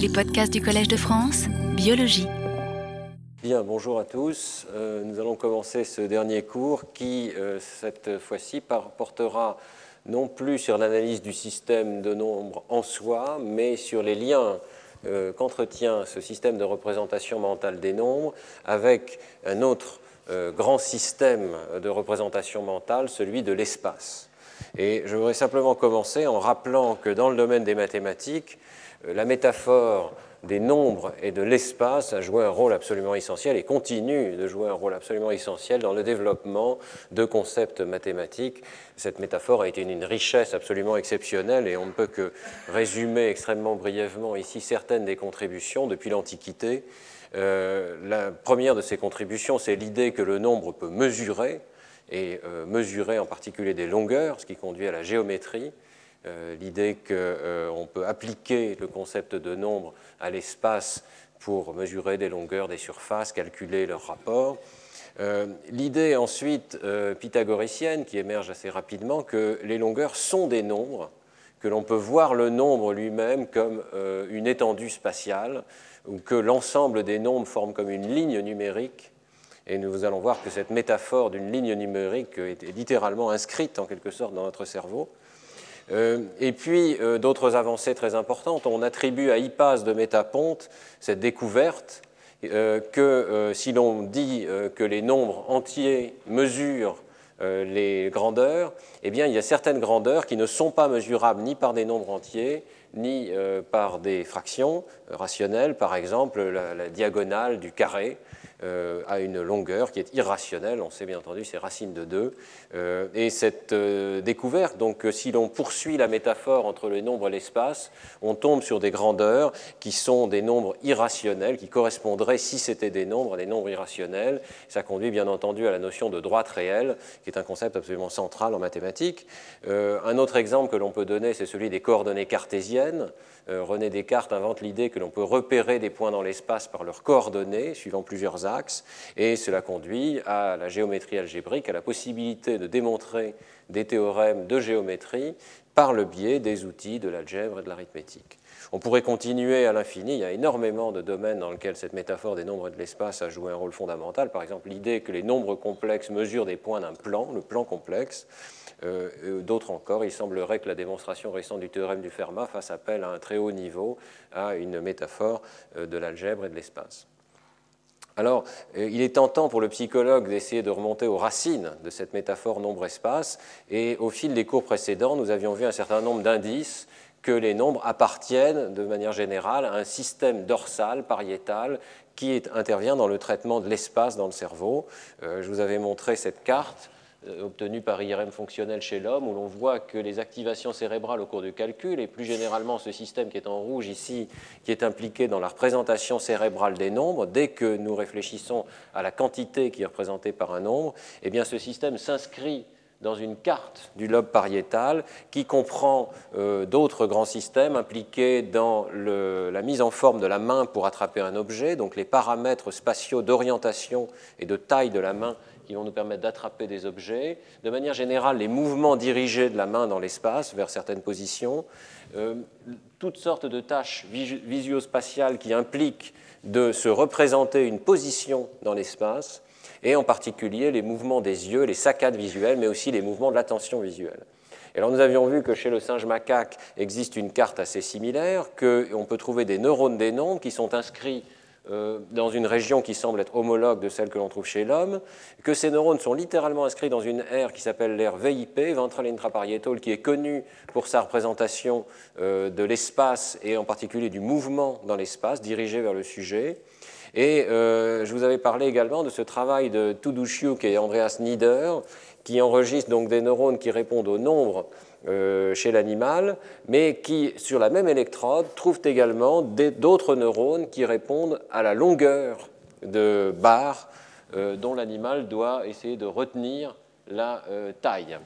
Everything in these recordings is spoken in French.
Les podcasts du Collège de France, biologie. Bien, bonjour à tous. Euh, nous allons commencer ce dernier cours qui, euh, cette fois-ci, portera non plus sur l'analyse du système de nombres en soi, mais sur les liens euh, qu'entretient ce système de représentation mentale des nombres avec un autre grand système de représentation mentale, celui de l'espace. Et je voudrais simplement commencer en rappelant que dans le domaine des mathématiques, la métaphore des nombres et de l'espace a joué un rôle absolument essentiel et continue de jouer un rôle absolument essentiel dans le développement de concepts mathématiques. Cette métaphore a été une richesse absolument exceptionnelle et on ne peut que résumer extrêmement brièvement ici certaines des contributions depuis l'Antiquité. Euh, la première de ces contributions, c'est l'idée que le nombre peut mesurer, et euh, mesurer en particulier des longueurs, ce qui conduit à la géométrie. Euh, l'idée qu'on euh, peut appliquer le concept de nombre à l'espace pour mesurer des longueurs, des surfaces, calculer leurs rapports. Euh, l'idée ensuite pythagoricienne qui émerge assez rapidement que les longueurs sont des nombres, que l'on peut voir le nombre lui-même comme une étendue spatiale, ou que l'ensemble des nombres forme comme une ligne numérique. Et nous allons voir que cette métaphore d'une ligne numérique est littéralement inscrite en quelque sorte dans notre cerveau. Euh, et puis, euh, d'autres avancées très importantes. On attribue à Hippas de Métaponte cette découverte euh, que si l'on dit que les nombres entiers mesurent les grandeurs, eh bien, il y a certaines grandeurs qui ne sont pas mesurables ni par des nombres entiers, ni par des fractions rationnelles, par exemple la diagonale du carré euh, à une longueur qui est irrationnelle, on sait bien entendu, c'est racine de 2. Euh, et cette euh, découverte, donc si l'on poursuit la métaphore entre le nombre et l'espace, on tombe sur des grandeurs qui sont des nombres irrationnels, qui correspondraient, si c'était des nombres, à des nombres irrationnels. Ça conduit bien entendu à la notion de droite réelle, qui est un concept absolument central en mathématiques. un autre exemple que l'on peut donner, c'est celui des coordonnées cartésiennes. Euh, René Descartes invente l'idée que l'on peut repérer des points dans l'espace par leurs coordonnées, suivant plusieurs axes, et cela conduit à la géométrie algébrique, à la possibilité de démontrer des théorèmes de géométrie par le biais des outils de l'algèbre et de l'arithmétique. On pourrait continuer à l'infini, il y a énormément de domaines dans lesquels cette métaphore des nombres et de l'espace a joué un rôle fondamental. Par exemple, l'idée que les nombres complexes mesurent des points d'un plan, le plan complexe, euh, euh, d'autres encore, il semblerait que la démonstration récente du théorème du Fermat fasse appel à un très haut niveau à une métaphore euh, de l'algèbre et de l'espace. Alors, il est tentant pour le psychologue d'essayer de remonter aux racines de cette métaphore nombre-espace, et au fil des cours précédents, nous avions vu un certain nombre d'indices que les nombres appartiennent de manière générale à un système dorsal, pariétal, qui intervient dans le traitement de l'espace dans le cerveau. je vous avais montré cette carte euh, obtenu par IRM fonctionnel chez l'homme, où l'on voit que les activations cérébrales au cours du calcul, et plus généralement ce système qui est en rouge ici, qui est impliqué dans la représentation cérébrale des nombres, dès que nous réfléchissons à la quantité qui est représentée par un nombre, eh bien ce système s'inscrit dans une carte du lobe pariétal qui comprend euh, d'autres grands systèmes impliqués dans la mise en forme de la main pour attraper un objet, donc les paramètres spatiaux d'orientation et de taille de la main qui vont nous permettre d'attraper des objets. De manière générale, les mouvements dirigés de la main dans l'espace vers certaines positions. Euh, toutes sortes de tâches visuospatiales qui impliquent de se représenter une position dans l'espace, et en particulier les mouvements des yeux, les saccades visuelles, mais aussi les mouvements de l'attention visuelle. Et alors nous avions vu que chez le singe macaque existe une carte assez similaire, qu'on peut trouver des neurones des nombres qui sont inscrits dans une région qui semble être homologue de celle que l'on trouve chez l'homme, que ces neurones sont littéralement inscrits dans une aire qui s'appelle l'aire VIP, ventral intraparietal, qui est connue pour sa représentation euh, de l'espace et en particulier du mouvement dans l'espace dirigé vers le sujet. Et euh, je vous avais parlé également de ce travail de Tudushiuk et Andreas Nieder, qui enregistre donc des neurones qui répondent au nombre euh, chez l'animal, mais qui, sur la même électrode, trouvent également d'autres neurones qui répondent à la longueur de barre euh, dont l'animal doit essayer de retenir la euh, taille.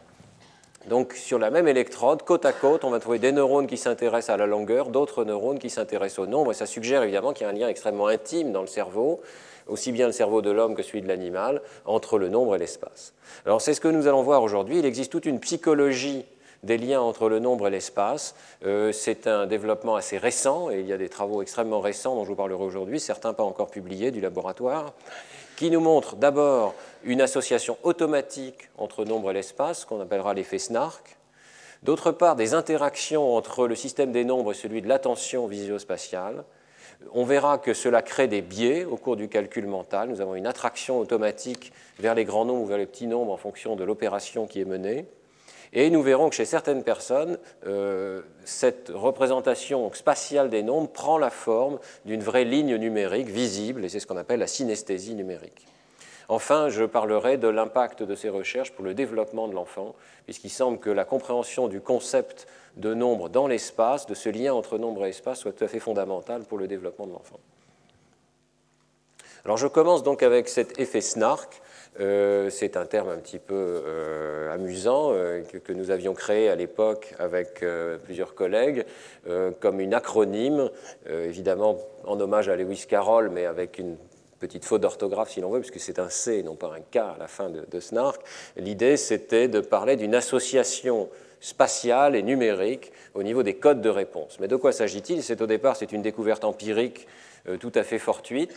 Donc sur la même électrode, côte à côte, on va trouver des neurones qui s'intéressent à la longueur, d'autres neurones qui s'intéressent au nombre, et ça suggère évidemment qu'il y a un lien extrêmement intime dans le cerveau, aussi bien le cerveau de l'homme que celui de l'animal, entre le nombre et l'espace. Alors c'est ce que nous allons voir aujourd'hui. Il existe toute une psychologie des liens entre le nombre et l'espace. Euh, c'est un développement assez récent, et il y a des travaux extrêmement récents dont je vous parlerai aujourd'hui, certains pas encore publiés du laboratoire, qui nous montrent d'abord une association automatique entre nombre et l'espace, qu'on appellera l'effet SNARK, d'autre part des interactions entre le système des nombres et celui de l'attention visio-spatiale, on verra que cela crée des biais au cours du calcul mental. Nous avons une attraction automatique vers les grands nombres ou vers les petits nombres en fonction de l'opération qui est menée. Et nous verrons que chez certaines personnes, euh, cette représentation spatiale des nombres prend la forme d'une vraie ligne numérique visible, et c'est ce qu'on appelle la synesthésie numérique. Enfin, je parlerai de l'impact de ces recherches pour le développement de l'enfant, puisqu'il semble que la compréhension du concept de nombre dans l'espace, de ce lien entre nombre et espace, soit tout à fait fondamentale pour le développement de l'enfant. Alors je commence donc avec cet effet SNARK. Euh, c'est un terme un petit peu euh, amusant euh, que, nous avions créé à l'époque avec plusieurs collègues comme une acronyme, évidemment en hommage à Lewis Carroll, mais avec une petite faute d'orthographe si l'on veut, puisque c'est un C, non pas un K à la fin de, de SNARK. L'idée, c'était de parler d'une association spatiale et numérique au niveau des codes de réponse. Mais de quoi s'agit-il? C'est au départ, c'est une découverte empirique tout à fait fortuite.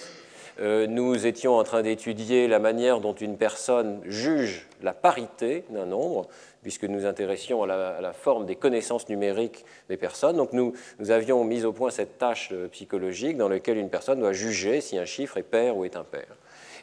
Euh, nous étions en train d'étudier la manière dont une personne juge la parité d'un nombre, puisque nous intéressions à la, forme des connaissances numériques des personnes. Donc nous, nous, avions mis au point cette tâche euh, psychologique dans laquelle une personne doit juger si un chiffre est pair ou est impair.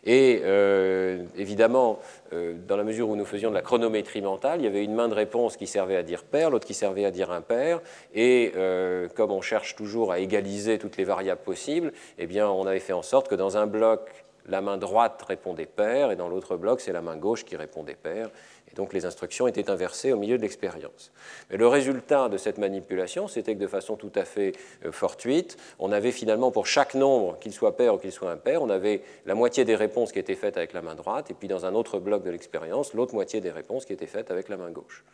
Et euh, évidemment, euh, dans la mesure où nous faisions de la chronométrie mentale, il y avait une main de réponse qui servait à dire pair, l'autre qui servait à dire impair. Et euh, comme on cherche toujours à égaliser toutes les variables possibles, eh bien, on avait fait en sorte que dans un bloc, la main droite répondait pair, et dans l'autre bloc, c'est la main gauche qui répondait pair donc les instructions étaient inversées au milieu de l'expérience. Mais le résultat de cette manipulation, c'était que de façon tout à fait euh, fortuite, on avait finalement pour chaque nombre, qu'il soit pair ou qu'il soit impair, on avait la moitié des réponses qui étaient faites avec la main droite, et puis dans un autre bloc de l'expérience, l'autre moitié des réponses qui étaient faites avec la main gauche.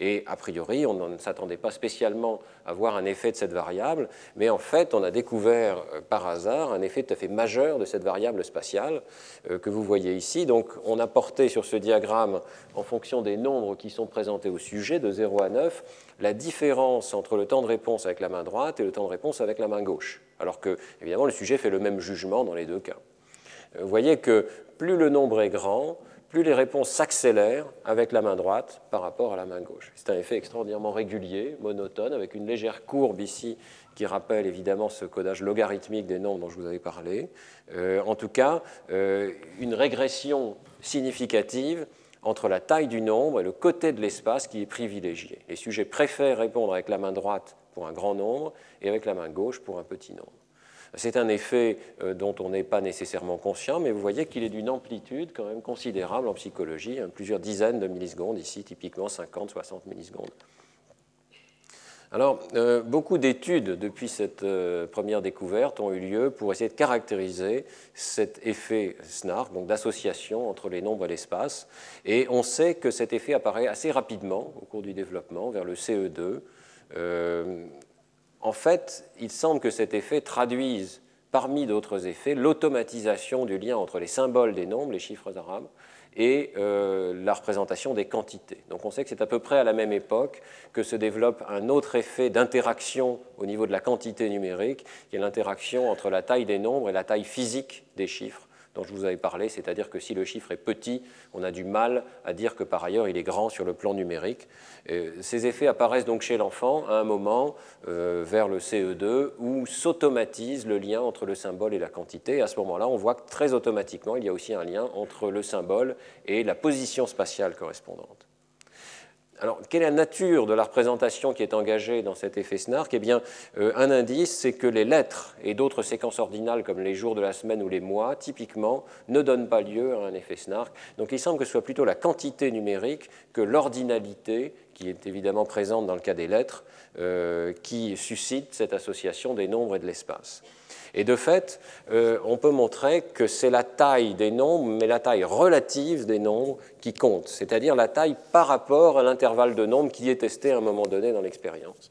Et a priori, on ne s'attendait pas spécialement à voir un effet de cette variable, mais en fait, on a découvert euh, par hasard un effet tout à fait majeur de cette variable spatiale euh, que vous voyez ici. Donc, on a porté sur ce diagramme, en fonction des nombres qui sont présentés au sujet, de 0 à 9, la différence entre le temps de réponse avec la main droite et le temps de réponse avec la main gauche. Alors que, évidemment, le sujet fait le même jugement dans les deux cas. Euh, vous voyez que plus le nombre est grand, plus les réponses s'accélèrent avec la main droite par rapport à la main gauche. C'est un effet extraordinairement régulier, monotone, avec une légère courbe ici qui rappelle évidemment ce codage logarithmique des nombres dont je vous avais parlé. Euh, en tout cas, euh, une régression significative entre la taille du nombre et le côté de l'espace qui est privilégié. Les sujets préfèrent répondre avec la main droite pour un grand nombre et avec la main gauche pour un petit nombre. C'est un effet euh, dont on n'est pas nécessairement conscient, mais vous voyez qu'il est d'une amplitude quand même considérable en psychologie, hein, plusieurs dizaines de millisecondes, ici typiquement 50, 60 millisecondes. Alors, euh, beaucoup d'études depuis cette euh, première découverte ont eu lieu pour essayer de caractériser cet effet SNARK, donc d'association entre les nombres et l'espace. Et on sait que cet effet apparaît assez rapidement au cours du développement, vers le CE2. En fait, il semble que cet effet traduise, parmi d'autres effets, l'automatisation du lien entre les symboles des nombres, les chiffres arabes, et euh, la représentation des quantités. Donc on sait que c'est à peu près à la même époque que se développe un autre effet d'interaction au niveau de la quantité numérique, qui est l'interaction entre la taille des nombres et la taille physique des chiffres dont je vous avais parlé, c'est-à-dire que si le chiffre est petit, on a du mal à dire que par ailleurs il est grand sur le plan numérique. ces effets apparaissent donc chez l'enfant à un moment euh, vers le CE2 où s'automatise le lien entre le symbole et la quantité. Et à ce moment-là, on voit que très automatiquement, il y a aussi un lien entre le symbole et la position spatiale correspondante. Alors, quelle est la nature de la représentation qui est engagée dans cet effet SNARK? Eh bien, euh, un indice, c'est que les lettres et d'autres séquences ordinales, comme les jours de la semaine ou les mois, typiquement, ne donnent pas lieu à un effet SNARK. Donc, il semble que ce soit plutôt la quantité numérique que l'ordinalité, qui est évidemment présente dans le cas des lettres, euh, qui suscite cette association des nombres et de l'espace. Et de fait, euh, on peut montrer que c'est la taille des nombres, mais la taille relative des nombres qui compte, c'est-à-dire la taille par rapport à l'intervalle de nombres qui est testé à un moment donné dans l'expérience.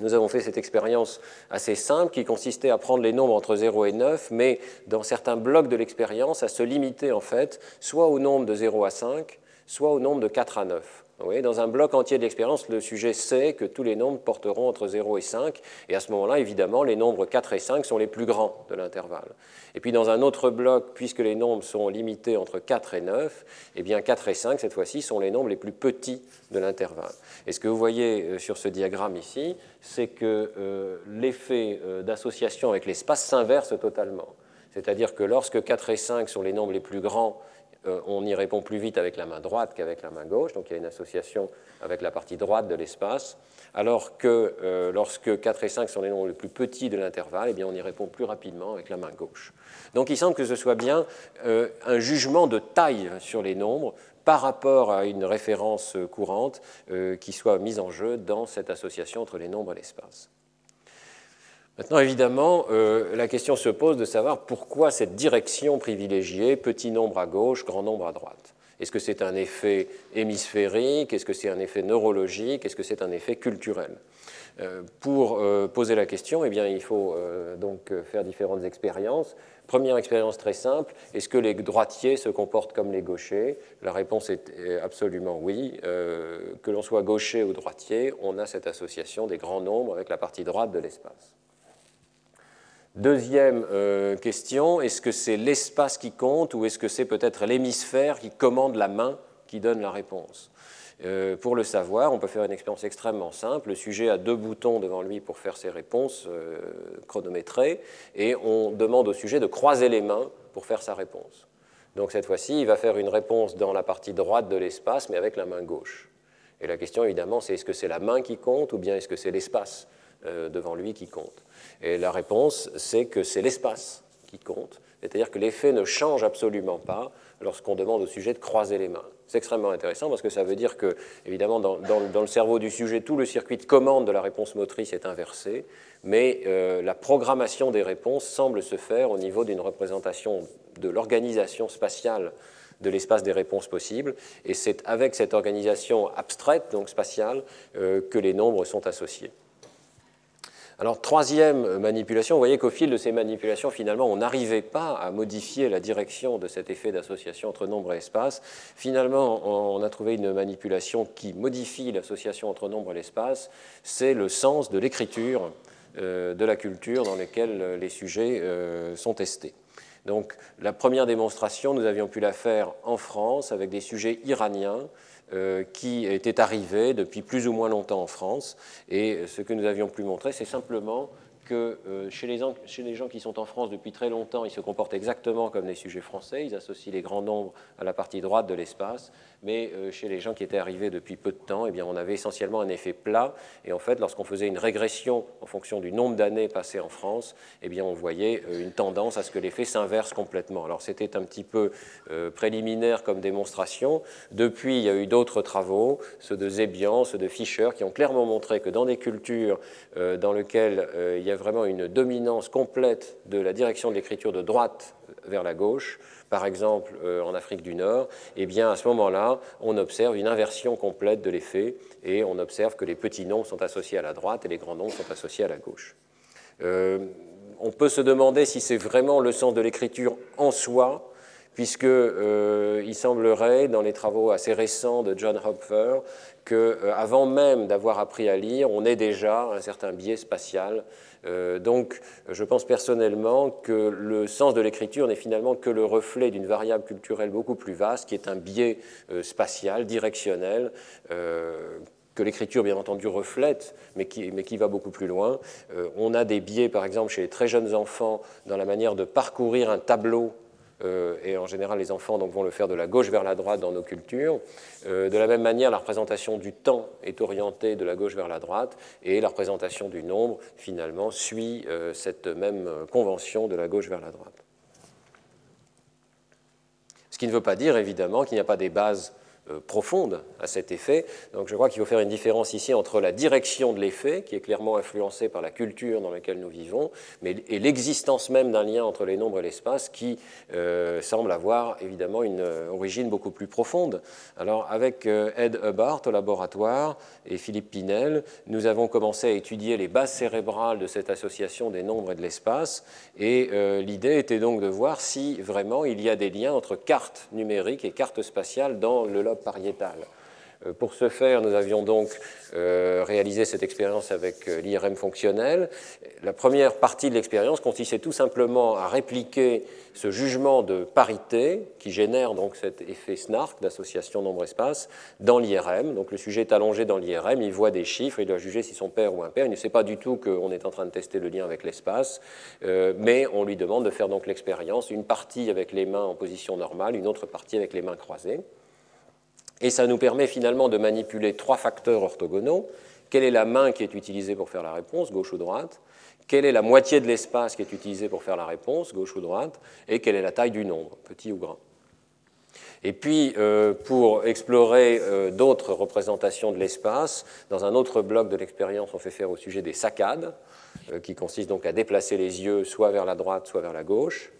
Nous avons fait cette expérience assez simple qui consistait à prendre les nombres entre 0 et 9, mais dans certains blocs de l'expérience, à se limiter en fait soit au nombre de 0 à 5, soit au nombre de 4 à 9. Dans un bloc entier de l'expérience, le sujet sait que tous les nombres porteront entre 0 et 5, et à ce moment-là, évidemment, les nombres 4 et 5 sont les plus grands de l'intervalle. Et puis dans un autre bloc, puisque les nombres sont limités entre 4 et 9, eh bien 4 et 5, cette fois-ci, sont les nombres les plus petits de l'intervalle. Et ce que vous voyez euh, sur ce diagramme ici, c'est que euh, l'effet euh, d'association avec l'espace s'inverse totalement. C'est-à-dire que lorsque 4 et 5 sont les nombres les plus grands, euh, on y répond plus vite avec la main droite qu'avec la main gauche, donc il y a une association avec la partie droite de l'espace, alors que euh, lorsque 4 et 5 sont les nombres les plus petits de l'intervalle, eh on y répond plus rapidement avec la main gauche. Donc il semble que ce soit bien euh, un jugement de taille sur les nombres par rapport à une référence courante qui soit mise en jeu dans cette association entre les nombres et l'espace. Maintenant, évidemment, euh, la question se pose de savoir pourquoi cette direction privilégiée, petit nombre à gauche, grand nombre à droite. Est-ce que c'est un effet hémisphérique? Est-ce que c'est un effet neurologique? Est-ce que c'est un effet culturel? Euh, Pour euh, poser la question, eh bien, il faut donc faire différentes expériences. Première expérience très simple, est-ce que les droitiers se comportent comme les gauchers? La réponse est absolument oui. que l'on soit gaucher ou droitier, on a cette association des grands nombres avec la partie droite de l'espace. Deuxième euh, question, est-ce que c'est l'espace qui compte ou est-ce que c'est peut-être l'hémisphère qui commande la main qui donne la réponse? Euh, Pour le savoir, on peut faire une expérience extrêmement simple. Le sujet a deux boutons devant lui pour faire ses réponses euh, chronométrées et on demande au sujet de croiser les mains pour faire sa réponse. Donc cette fois-ci, il va faire une réponse dans la partie droite de l'espace mais avec la main gauche. Et la question évidemment, c'est est-ce que c'est la main qui compte ou bien est-ce que c'est l'espace devant lui qui compte et la réponse, c'est que c'est l'espace qui compte, c'est-à-dire que l'effet ne change absolument pas lorsqu'on demande au sujet de croiser les mains. C'est extrêmement intéressant parce que ça veut dire que, évidemment, dans, le cerveau du sujet, tout le circuit de commande de la réponse motrice est inversé, mais euh, la programmation des réponses semble se faire au niveau d'une représentation de l'organisation spatiale de l'espace des réponses possibles, et c'est avec cette organisation abstraite, donc spatiale, euh, que les nombres sont associés. Alors, troisième manipulation, vous voyez qu'au fil de ces manipulations, finalement, on n'arrivait pas à modifier la direction de cet effet d'association entre nombre et espace. Finalement, on a trouvé une manipulation qui modifie l'association entre nombre et l'espace. C'est le sens de l'écriture euh, de la culture dans laquelle les sujets euh, sont testés. Donc, la première démonstration, nous avions pu la faire en France avec des sujets iraniens euh, qui était arrivé depuis plus ou moins longtemps en France. Et ce que nous avions pu montrer, c'est simplement que euh, chez, les, chez, les, gens qui sont en France depuis très longtemps, ils se comportent exactement comme les sujets français. Ils associent les grands nombres à la partie droite de l'espace mais euh, chez les gens qui étaient arrivés depuis peu de temps, eh bien, on avait essentiellement un effet plat. Et en fait, lorsqu'on faisait une régression en fonction du nombre d'années passées en France, eh bien, on voyait euh, une tendance à ce que l'effet s'inverse complètement. Alors c'était un petit peu euh, préliminaire comme démonstration. Depuis, il y a eu d'autres travaux, ceux de Zebian, ceux de Fischer, qui ont clairement montré que dans des cultures dans lesquelles il y a vraiment une dominance complète de la direction de l'écriture de droite vers la gauche, par exemple euh, en Afrique du Nord, eh bien à ce moment-là, on observe une inversion complète de l'effet et on observe que les petits nombres sont associés à la droite et les grands nombres sont associés à la gauche. Euh, on peut se demander si c'est vraiment le sens de l'écriture en soi, puisqu'il euh, semblerait, dans les travaux assez récents de John Hopfer, qu'avant même d'avoir appris à lire, on ait déjà un certain biais spatial donc, je pense personnellement que le sens de l'écriture n'est finalement que le reflet d'une variable culturelle beaucoup plus vaste, qui est un biais euh, spatial, directionnel, euh, que l'écriture, bien entendu, reflète, mais qui, va beaucoup plus loin. on a des biais, par exemple, chez les très jeunes enfants, dans la manière de parcourir un tableau euh, et en général les enfants donc, vont le faire de la gauche vers la droite dans nos cultures. Euh, de la même manière, la représentation du temps est orientée de la gauche vers la droite, et la représentation du nombre, finalement, suit euh, cette même convention de la gauche vers la droite. Ce qui ne veut pas dire, évidemment, qu'il n'y a pas des bases euh, profonde à cet effet. Donc je crois qu'il faut faire une différence ici entre la direction de l'effet, qui est clairement influencée par la culture dans laquelle nous vivons, mais, et l'existence même d'un lien entre les nombres et l'espace qui euh, semble avoir évidemment une euh, origine beaucoup plus profonde. Alors avec Ed Hubbard au laboratoire et Philippe Pinel, nous avons commencé à étudier les bases cérébrales de cette association des nombres et de l'espace, et l'idée était donc de voir si vraiment il y a des liens entre cartes numériques et cartes spatiales dans le lobe pariétal. Euh, pour ce faire, nous avions donc euh, réalisé cette expérience avec euh, l'IRM fonctionnel. La première partie de l'expérience consistait tout simplement à répliquer ce jugement de parité qui génère donc cet effet SNARK d'association nombre-espace dans l'IRM. Donc le sujet est allongé dans l'IRM, il voit des chiffres, il doit juger si sont pairs ou impairs. Il ne sait pas du tout qu'on est en train de tester le lien avec l'espace, mais on lui demande de faire donc l'expérience, une partie avec les mains en position normale, une autre partie avec les mains croisées. Et ça nous permet finalement de manipuler trois facteurs orthogonaux. Quelle est la main qui est utilisée pour faire la réponse, gauche ou droite? Quelle est la moitié de l'espace qui est utilisée pour faire la réponse, gauche ou droite? Et quelle est la taille du nombre, petit ou grand? Et puis, euh, pour explorer euh, d'autres représentations de l'espace, dans un autre bloc de l'expérience, on fait faire au sujet des saccades, euh, qui consistent donc à déplacer les yeux soit vers la droite, soit vers la gauche.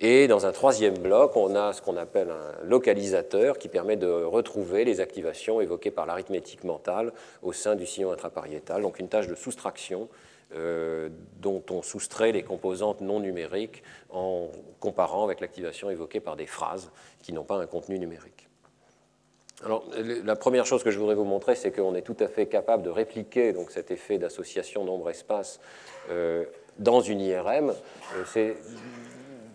Et dans un troisième bloc, on a ce qu'on appelle un localisateur qui permet de retrouver les activations évoquées par l'arithmétique mentale au sein du sillon intrapariétal, donc une tâche de soustraction euh, dont on soustrait les composantes non numériques en comparant avec l'activation évoquée par des phrases qui n'ont pas un contenu numérique. Alors, la première chose que je voudrais vous montrer, c'est qu'on est tout à fait capable de répliquer donc, cet effet d'association nombre-espace euh, dans une IRM. Euh, c'est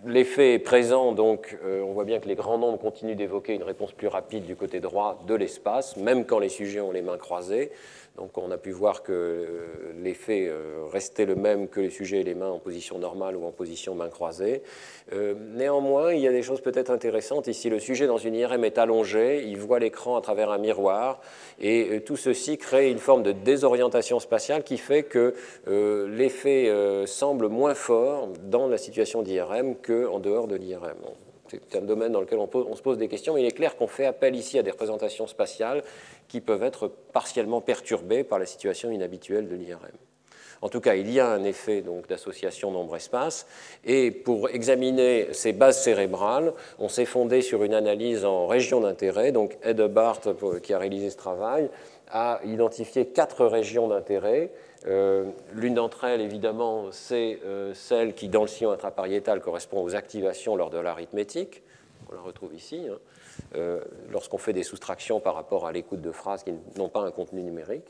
l'effet est présent, donc euh, on voit bien que les grands nombres continuent d'évoquer une réponse plus rapide du côté droit de l'espace, même quand les sujets ont les mains croisées. Donc on a pu voir que euh, l'effet euh, restait le même que les sujets et les mains en position normale ou en position main croisée. Euh, néanmoins, il y a des choses peut-être intéressantes. Ici, le sujet dans une IRM est allongé, il voit l'écran à travers un miroir, et tout ceci crée une forme de désorientation spatiale qui fait que l'effet semble moins fort dans la situation d'IRM qu'en dehors de l'IRM c'est un domaine dans lequel on, se pose des questions, il est clair qu'on fait appel ici à des représentations spatiales qui peuvent être partiellement perturbées par la situation inhabituelle de l'IRM. En tout cas, il y a un effet d'association nombre-espace. Et pour examiner ces bases cérébrales, on s'est fondé sur une analyse en régions d'intérêt. Donc, Ed Barth, qui a réalisé ce travail, a identifié quatre régions d'intérêt euh, l'une d'entre elles, évidemment, c'est euh, celle qui, dans le sillon intrapariétal, correspond aux activations lors de l'arithmétique. On la retrouve ici, hein. Euh, lorsqu'on fait des soustractions par rapport à l'écoute de phrases qui n'ont pas un contenu numérique.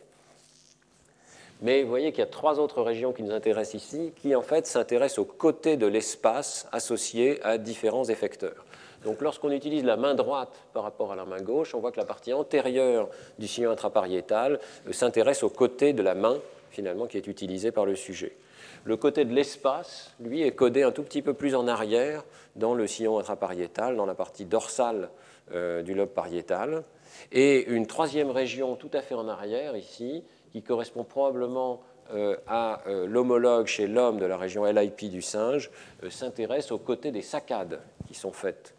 Mais vous voyez qu'il y a trois autres régions qui nous intéressent ici, qui en fait s'intéressent au côté de l'espace associé à différents effecteurs. Donc lorsqu'on utilise la main droite par rapport à la main gauche, on voit que la partie antérieure du sillon intrapariétal s'intéresse au côté de la main finalement qui est utilisé par le sujet. Le côté de l'espace, lui, est codé un tout petit peu plus en arrière dans le sillon intrapariétal, dans la partie dorsale euh, du lobe pariétal. Et une troisième région tout à fait en arrière, ici, qui correspond probablement euh, à euh, l'homologue chez l'homme de la région LIP du singe, s'intéresse aux côtés des saccades qui sont faites.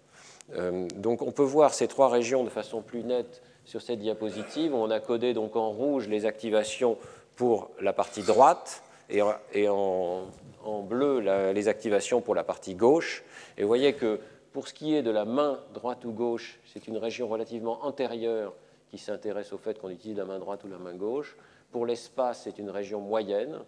donc on peut voir ces trois régions de façon plus nette sur cette diapositive. On a codé donc en rouge les activations pour la partie droite et, en, bleu les activations pour la partie gauche. Et vous voyez que pour ce qui est de la main droite ou gauche, c'est une région relativement antérieure qui s'intéresse au fait qu'on utilise la main droite ou la main gauche. Pour l'espace, c'est une région moyenne.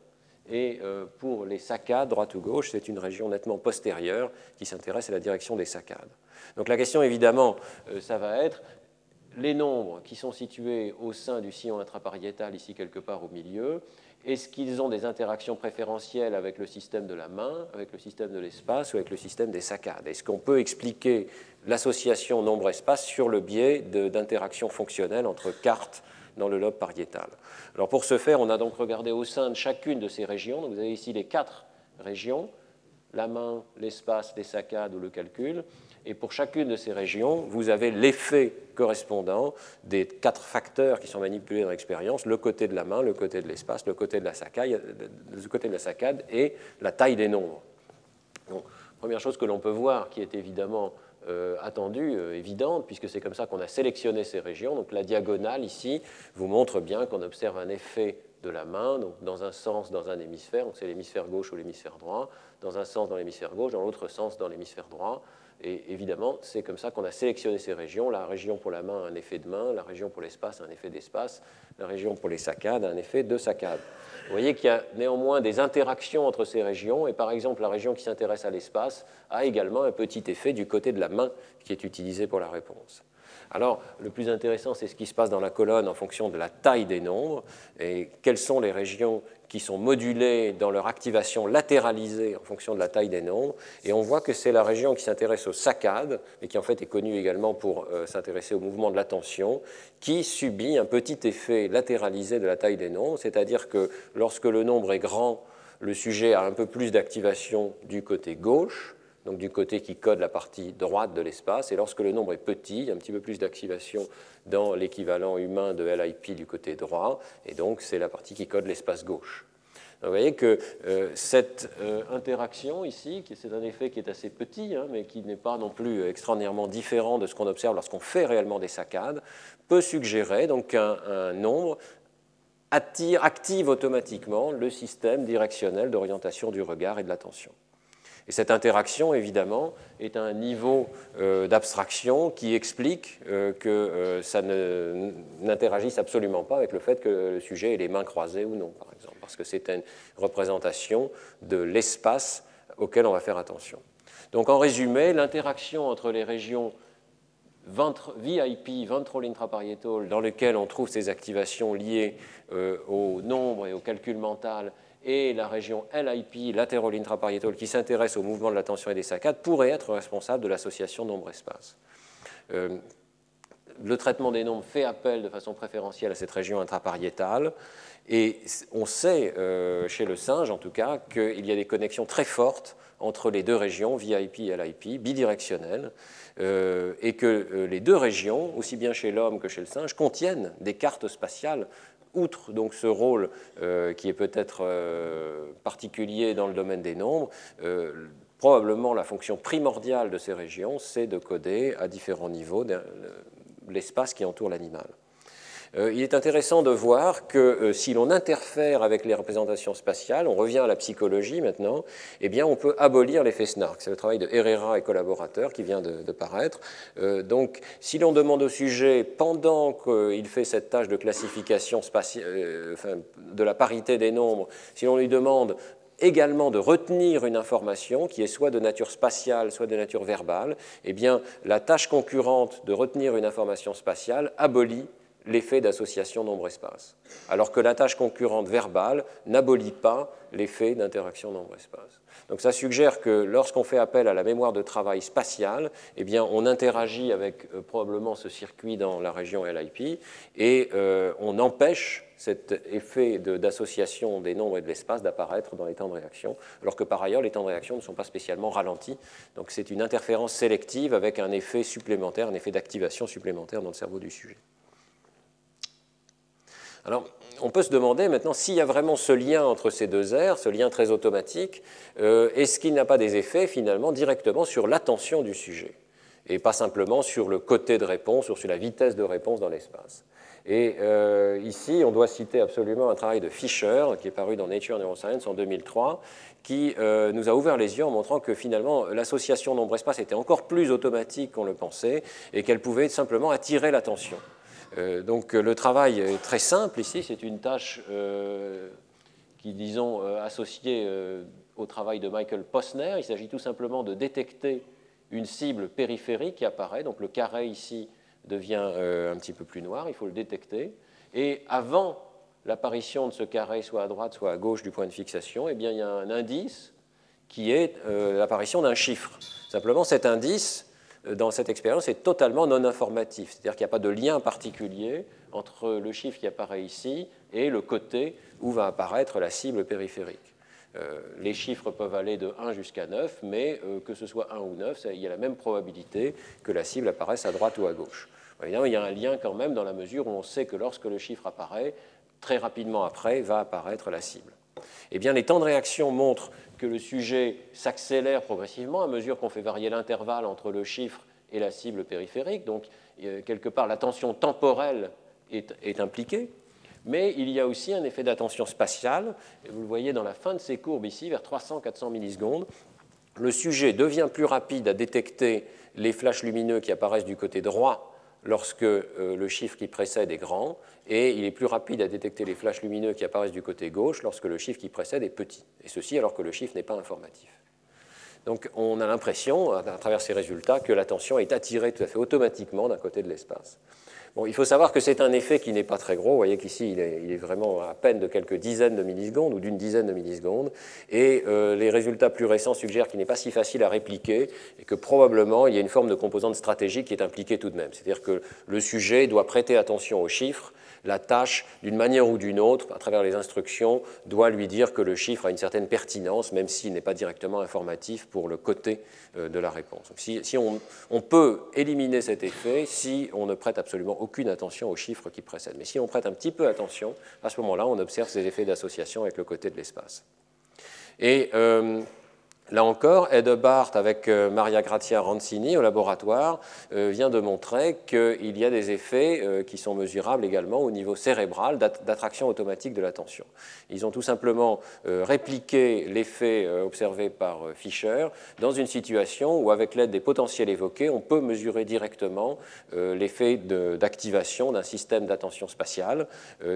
Et euh, pour les saccades, droite ou gauche, c'est une région nettement postérieure qui s'intéresse à la direction des saccades. Donc la question, évidemment, euh, ça va être les nombres qui sont situés au sein du sillon intrapariétal, ici quelque part au milieu, est-ce qu'ils ont des interactions préférentielles avec le système de la main, avec le système de l'espace ou avec le système des saccades? Est-ce qu'on peut expliquer l'association nombre-espace sur le biais d'interactions fonctionnelles entre cartes dans le lobe pariétal? Alors pour ce faire, on a donc regardé au sein de chacune de ces régions, donc vous avez ici les quatre régions, la main, l'espace, les saccades ou le calcul, et pour chacune de ces régions, vous avez l'effet correspondant des quatre facteurs qui sont manipulés dans l'expérience, le côté de la main, le côté de l'espace, le côté de la saccade, et la taille des nombres. Donc, première chose que l'on peut voir, qui est évidemment euh, attendue, euh, évidente, puisque c'est comme ça qu'on a sélectionné ces régions. Donc la diagonale ici vous montre bien qu'on observe un effet de la main, dans un sens dans un hémisphère, donc c'est l'hémisphère gauche ou l'hémisphère droit, dans un sens dans l'hémisphère gauche, dans l'autre sens dans l'hémisphère droit. Et évidemment, c'est comme ça qu'on a sélectionné ces régions. La région pour la main a un effet de main, la région pour l'espace a un effet d'espace, la région pour les saccades a un effet de saccade. Vous voyez qu'il y a néanmoins des interactions entre ces régions, et par exemple, la région qui s'intéresse à l'espace a également un petit effet du côté de la main qui est utilisé pour la réponse. Alors, le plus intéressant, c'est ce qui se passe dans la colonne en fonction de la taille des nombres et quelles sont les régions qui sont modulées dans leur activation latéralisée en fonction de la taille des nombres. Et on voit que c'est la région qui s'intéresse aux saccades, et qui en fait est connue également pour euh, s'intéresser au mouvement de l'attention, qui subit un petit effet latéralisé de la taille des nombres, c'est-à-dire que lorsque le nombre est grand, le sujet a un peu plus d'activation du côté gauche, donc du côté qui code la partie droite de l'espace. Et lorsque le nombre est petit, il y a un petit peu plus d'activation dans l'équivalent humain de LIP du côté droit, et donc c'est la partie qui code l'espace gauche. vous voyez que euh, cette euh, interaction ici, c'est un effet qui est assez petit, hein, mais qui n'est pas non plus extraordinairement différent de ce qu'on observe lorsqu'on fait réellement des saccades, peut suggérer donc nombre attire, active automatiquement le système directionnel d'orientation du regard et de l'attention. Et cette interaction, évidemment, est un niveau euh, d'abstraction qui explique euh, que euh, ça n'interagisse absolument pas avec le fait que le sujet ait les mains croisées ou non, par exemple, parce que c'est une représentation de l'espace auquel on va faire attention. Donc, en résumé, l'interaction entre les régions VIP, ventral intraparietal, dans lesquelles on trouve ces activations liées au nombre et au calcul mental, et la région LIP, latéral intraparietal, qui s'intéresse au mouvement de l'attention et des saccades, pourrait être responsable de l'association nombre-espace. Euh, le traitement des nombres fait appel de façon préférentielle à cette région intrapariétale, et on sait, euh, chez le singe en tout cas, qu'il y a des connexions très fortes entre les deux régions, VIP et LIP, bidirectionnelles, euh, et que les deux régions, aussi bien chez l'homme que chez le singe, contiennent des cartes spatiales outre ce rôle euh, qui est peut-être euh, particulier dans le domaine des nombres, euh, probablement la fonction primordiale de ces régions, c'est de coder à différents niveaux l'espace qui entoure l'animal. Euh, il est intéressant de voir que euh, si l'on interfère avec les représentations spatiales, on revient à la psychologie maintenant, eh bien on peut abolir l'effet Snark. C'est le travail de Herrera et collaborateurs qui vient de, paraître. Euh, donc si l'on demande au sujet, pendant qu'il fait cette tâche de classification de la parité des nombres, si l'on lui demande également de retenir une information qui est soit de nature spatiale, soit de nature verbale, eh bien, la tâche concurrente de retenir une information spatiale abolit l'effet d'association nombre-espace, alors que la tâche concurrente verbale n'abolit pas l'effet d'interaction nombre-espace. Donc ça suggère que lorsqu'on fait appel à la mémoire de travail spatiale, eh bien, on interagit avec euh, probablement ce circuit dans la région LIP et euh, on empêche cet effet d'association des nombres et de l'espace d'apparaître dans les temps de réaction, alors que par ailleurs les temps de réaction ne sont pas spécialement ralentis. Donc c'est une interférence sélective avec un effet supplémentaire, un effet d'activation supplémentaire dans le cerveau du sujet. Alors, on peut se demander maintenant s'il y a vraiment ce lien entre ces deux aires, ce lien très automatique, euh, est-ce qu'il n'a pas des effets finalement directement sur l'attention du sujet et pas simplement sur le côté de réponse ou sur la vitesse de réponse dans l'espace? Et euh, ici, on doit citer absolument un travail de Fisher qui est paru dans Nature Neuroscience en 2003, qui euh, nous a ouvert les yeux en montrant que finalement l'association nombre-espace était encore plus automatique qu'on le pensait et qu'elle pouvait simplement attirer l'attention. Euh, donc le travail est très simple ici, c'est une tâche euh, qui, disons, euh, associée au travail de Michael Posner. Il s'agit tout simplement de détecter une cible périphérique qui apparaît. Donc le carré ici devient un petit peu plus noir, il faut le détecter. Et avant l'apparition de ce carré, soit à droite, soit à gauche du point de fixation, eh bien, il y a un indice qui est l'apparition d'un chiffre. Simplement, cet indice dans cette expérience est totalement non informatif, c'est-à-dire qu'il n'y a pas de lien particulier entre le chiffre qui apparaît ici et le côté où va apparaître la cible périphérique. Euh, les chiffres peuvent aller de 1 jusqu'à 9, mais euh, que ce soit 1 ou 9, il y a la même probabilité que la cible apparaisse à droite ou à gauche. Évidemment, il y a un lien quand même dans la mesure où on sait que lorsque le chiffre apparaît, très rapidement après va apparaître la cible. Eh bien, les temps de réaction montrent que le sujet s'accélère progressivement à mesure qu'on fait varier l'intervalle entre le chiffre et la cible périphérique. Donc, euh, quelque part, l'attention temporelle est, impliquée. Mais il y a aussi un effet d'attention spatiale. vous le voyez dans la fin de ces courbes ici, vers 300-400 millisecondes. Le sujet devient plus rapide à détecter les flashs lumineux qui apparaissent du côté droit lorsque euh, le chiffre qui précède est grand, et il est plus rapide à détecter les flashs lumineux qui apparaissent du côté gauche lorsque le chiffre qui précède est petit, et ceci alors que le chiffre n'est pas informatif. Donc on a l'impression, à travers ces résultats, que l'attention est attirée tout à fait automatiquement d'un côté de l'espace. Bon, il faut savoir que c'est un effet qui n'est pas très gros. Vous voyez qu'ici, il, est, vraiment à peine de quelques dizaines de millisecondes ou d'une dizaine de millisecondes. Et euh, les résultats plus récents suggèrent qu'il n'est pas si facile à répliquer et que probablement il y a une forme de composante stratégique qui est impliquée tout de même. C'est-à-dire que le sujet doit prêter attention aux chiffres la tâche, d'une manière ou d'une autre, à travers les instructions, doit lui dire que le chiffre a une certaine pertinence, même s'il n'est pas directement informatif pour le côté euh, de la réponse. si, on, peut éliminer cet effet si on ne prête absolument aucune attention aux chiffres qui précèdent. Mais si on prête un petit peu attention, à ce moment-là, on observe ces effets d'association avec le côté de l'espace. Et euh, Là encore, Ed Barth avec euh, Maria Grazia Rancini au laboratoire euh, vient de montrer qu'il y a des effets euh, qui sont mesurables également au niveau cérébral d'attraction automatique de l'attention. Ils ont tout simplement répliqué l'effet observé par Fischer dans une situation où, avec l'aide des potentiels évoqués, on peut mesurer directement l'effet d'activation d'un système d'attention spatiale.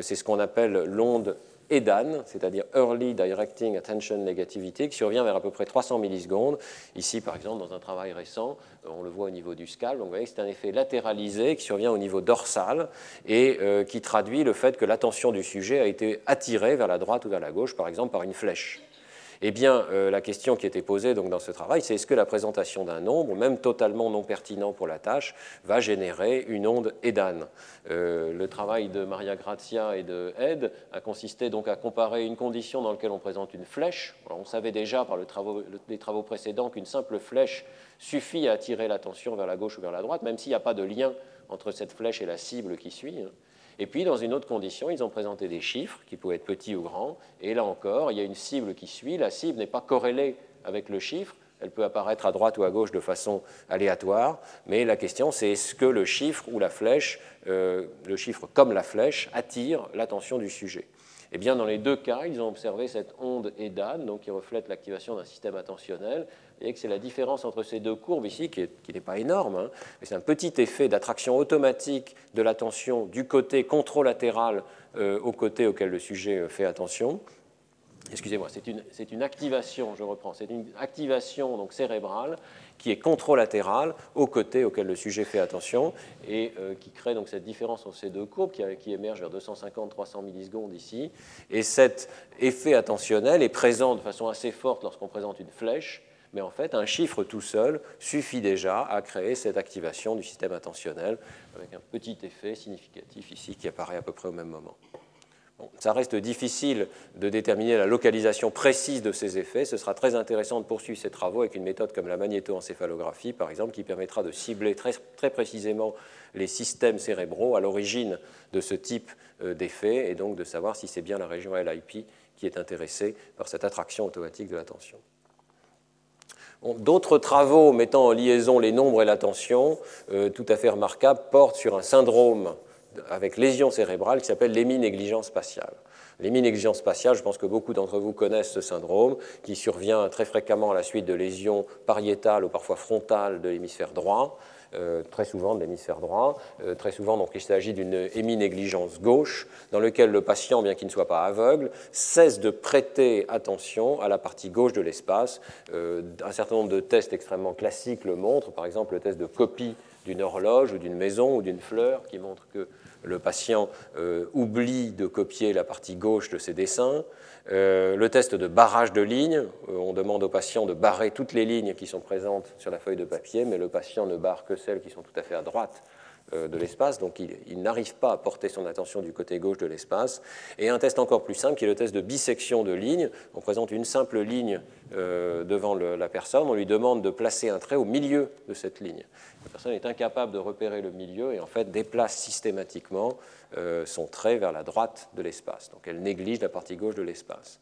C'est ce qu'on appelle l'onde EDAN, c'est-à-dire Early Directing Attention Negativity, qui survient vers à peu près 300 millisecondes. Ici, par exemple, dans un travail récent, euh, on le voit au niveau du scalp. Donc, vous voyez que c'est un effet latéralisé qui survient au niveau dorsal et euh, qui traduit le fait que l'attention du sujet a été attirée vers la droite ou vers la gauche, par exemple, par une flèche. Eh bien, euh, la question qui était posée donc, dans ce travail, c'est est-ce que la présentation d'un nombre, même totalement non pertinent pour la tâche, va générer une onde EDAN? Euh, Le travail de Maria Grazia et de Ed a consisté donc à comparer une condition dans laquelle on présente une flèche. on savait déjà par les travaux précédents qu'une simple flèche suffit à attirer l'attention vers la gauche ou vers la droite, même s'il n'y a pas de lien entre cette flèche et la cible qui suit. Hein. Et puis, dans une autre condition, ils ont présenté des chiffres qui pouvaient être petits ou grands. Et là encore, il y a une cible qui suit. La cible n'est pas corrélée avec le chiffre. Elle peut apparaître à droite ou à gauche de façon aléatoire. Mais la question, c'est est-ce que le chiffre ou la flèche, euh, le chiffre comme la flèche, attire l'attention du sujet? Eh bien, dans les deux cas, ils ont observé cette onde EDAN, donc qui reflète l'activation d'un système attentionnel. Voyez que c'est la différence entre ces deux courbes ici, qui n'est pas énorme, hein, mais c'est un petit effet d'attraction automatique de l'attention du côté controlatéral euh, au côté auquel le sujet euh, fait attention. Excusez-moi, c'est une, activation, je reprends, c'est une activation donc, cérébrale qui est contralatéral au côté auquel le sujet fait attention et euh, qui crée donc cette différence entre ces deux courbes qui, qui émerge vers 250-300 millisecondes ici. Et cet effet attentionnel est présent de façon assez forte lorsqu'on présente une flèche, mais en fait, un chiffre tout seul suffit déjà à créer cette activation du système attentionnel avec un petit effet significatif ici qui apparaît à peu près au même moment ça reste difficile de déterminer la localisation précise de ces effets. Ce sera très intéressant de poursuivre ces travaux avec une méthode comme la magnétoencéphalographie, par exemple, qui permettra de cibler très, très précisément les systèmes cérébraux à l'origine de ce type euh, d'effet et donc de savoir si c'est bien la région LIP qui est intéressée par cette attraction automatique de l'attention. D'autres travaux mettant en liaison les nombres et l'attention, euh, tout à fait remarquables, portent sur un syndrome avec lésion cérébrale qui s'appelle l'héminégligence spatiale. L'héminégligence spatiale, je pense que beaucoup d'entre vous connaissent ce syndrome qui survient très fréquemment à la suite de lésions pariétales ou parfois frontales de l'hémisphère droit. Euh, très souvent de l'hémisphère droit. Euh, très souvent, donc, il s'agit d'une héminégligence gauche, dans laquelle le patient, bien qu'il ne soit pas aveugle, cesse de prêter attention à la partie gauche de l'espace. Euh, un certain nombre de tests extrêmement classiques le montrent, par exemple le test de copie d'une horloge ou d'une maison ou d'une fleur qui montre que le patient euh, oublie de copier la partie gauche de ses dessins. Euh, le test de barrage de lignes, euh, on demande au patient de barrer toutes les lignes qui sont présentes sur la feuille de papier, mais le patient ne barre que celles qui sont tout à fait à droite de l'espace, donc il, n'arrive pas à porter son attention du côté gauche de l'espace. Et un test encore plus simple qui est le test de bisection de ligne. On présente une simple ligne euh, devant la personne, on lui demande de placer un trait au milieu de cette ligne. La personne est incapable de repérer le milieu et en fait déplace systématiquement euh, son trait vers la droite de l'espace. Donc elle néglige la partie gauche de l'espace.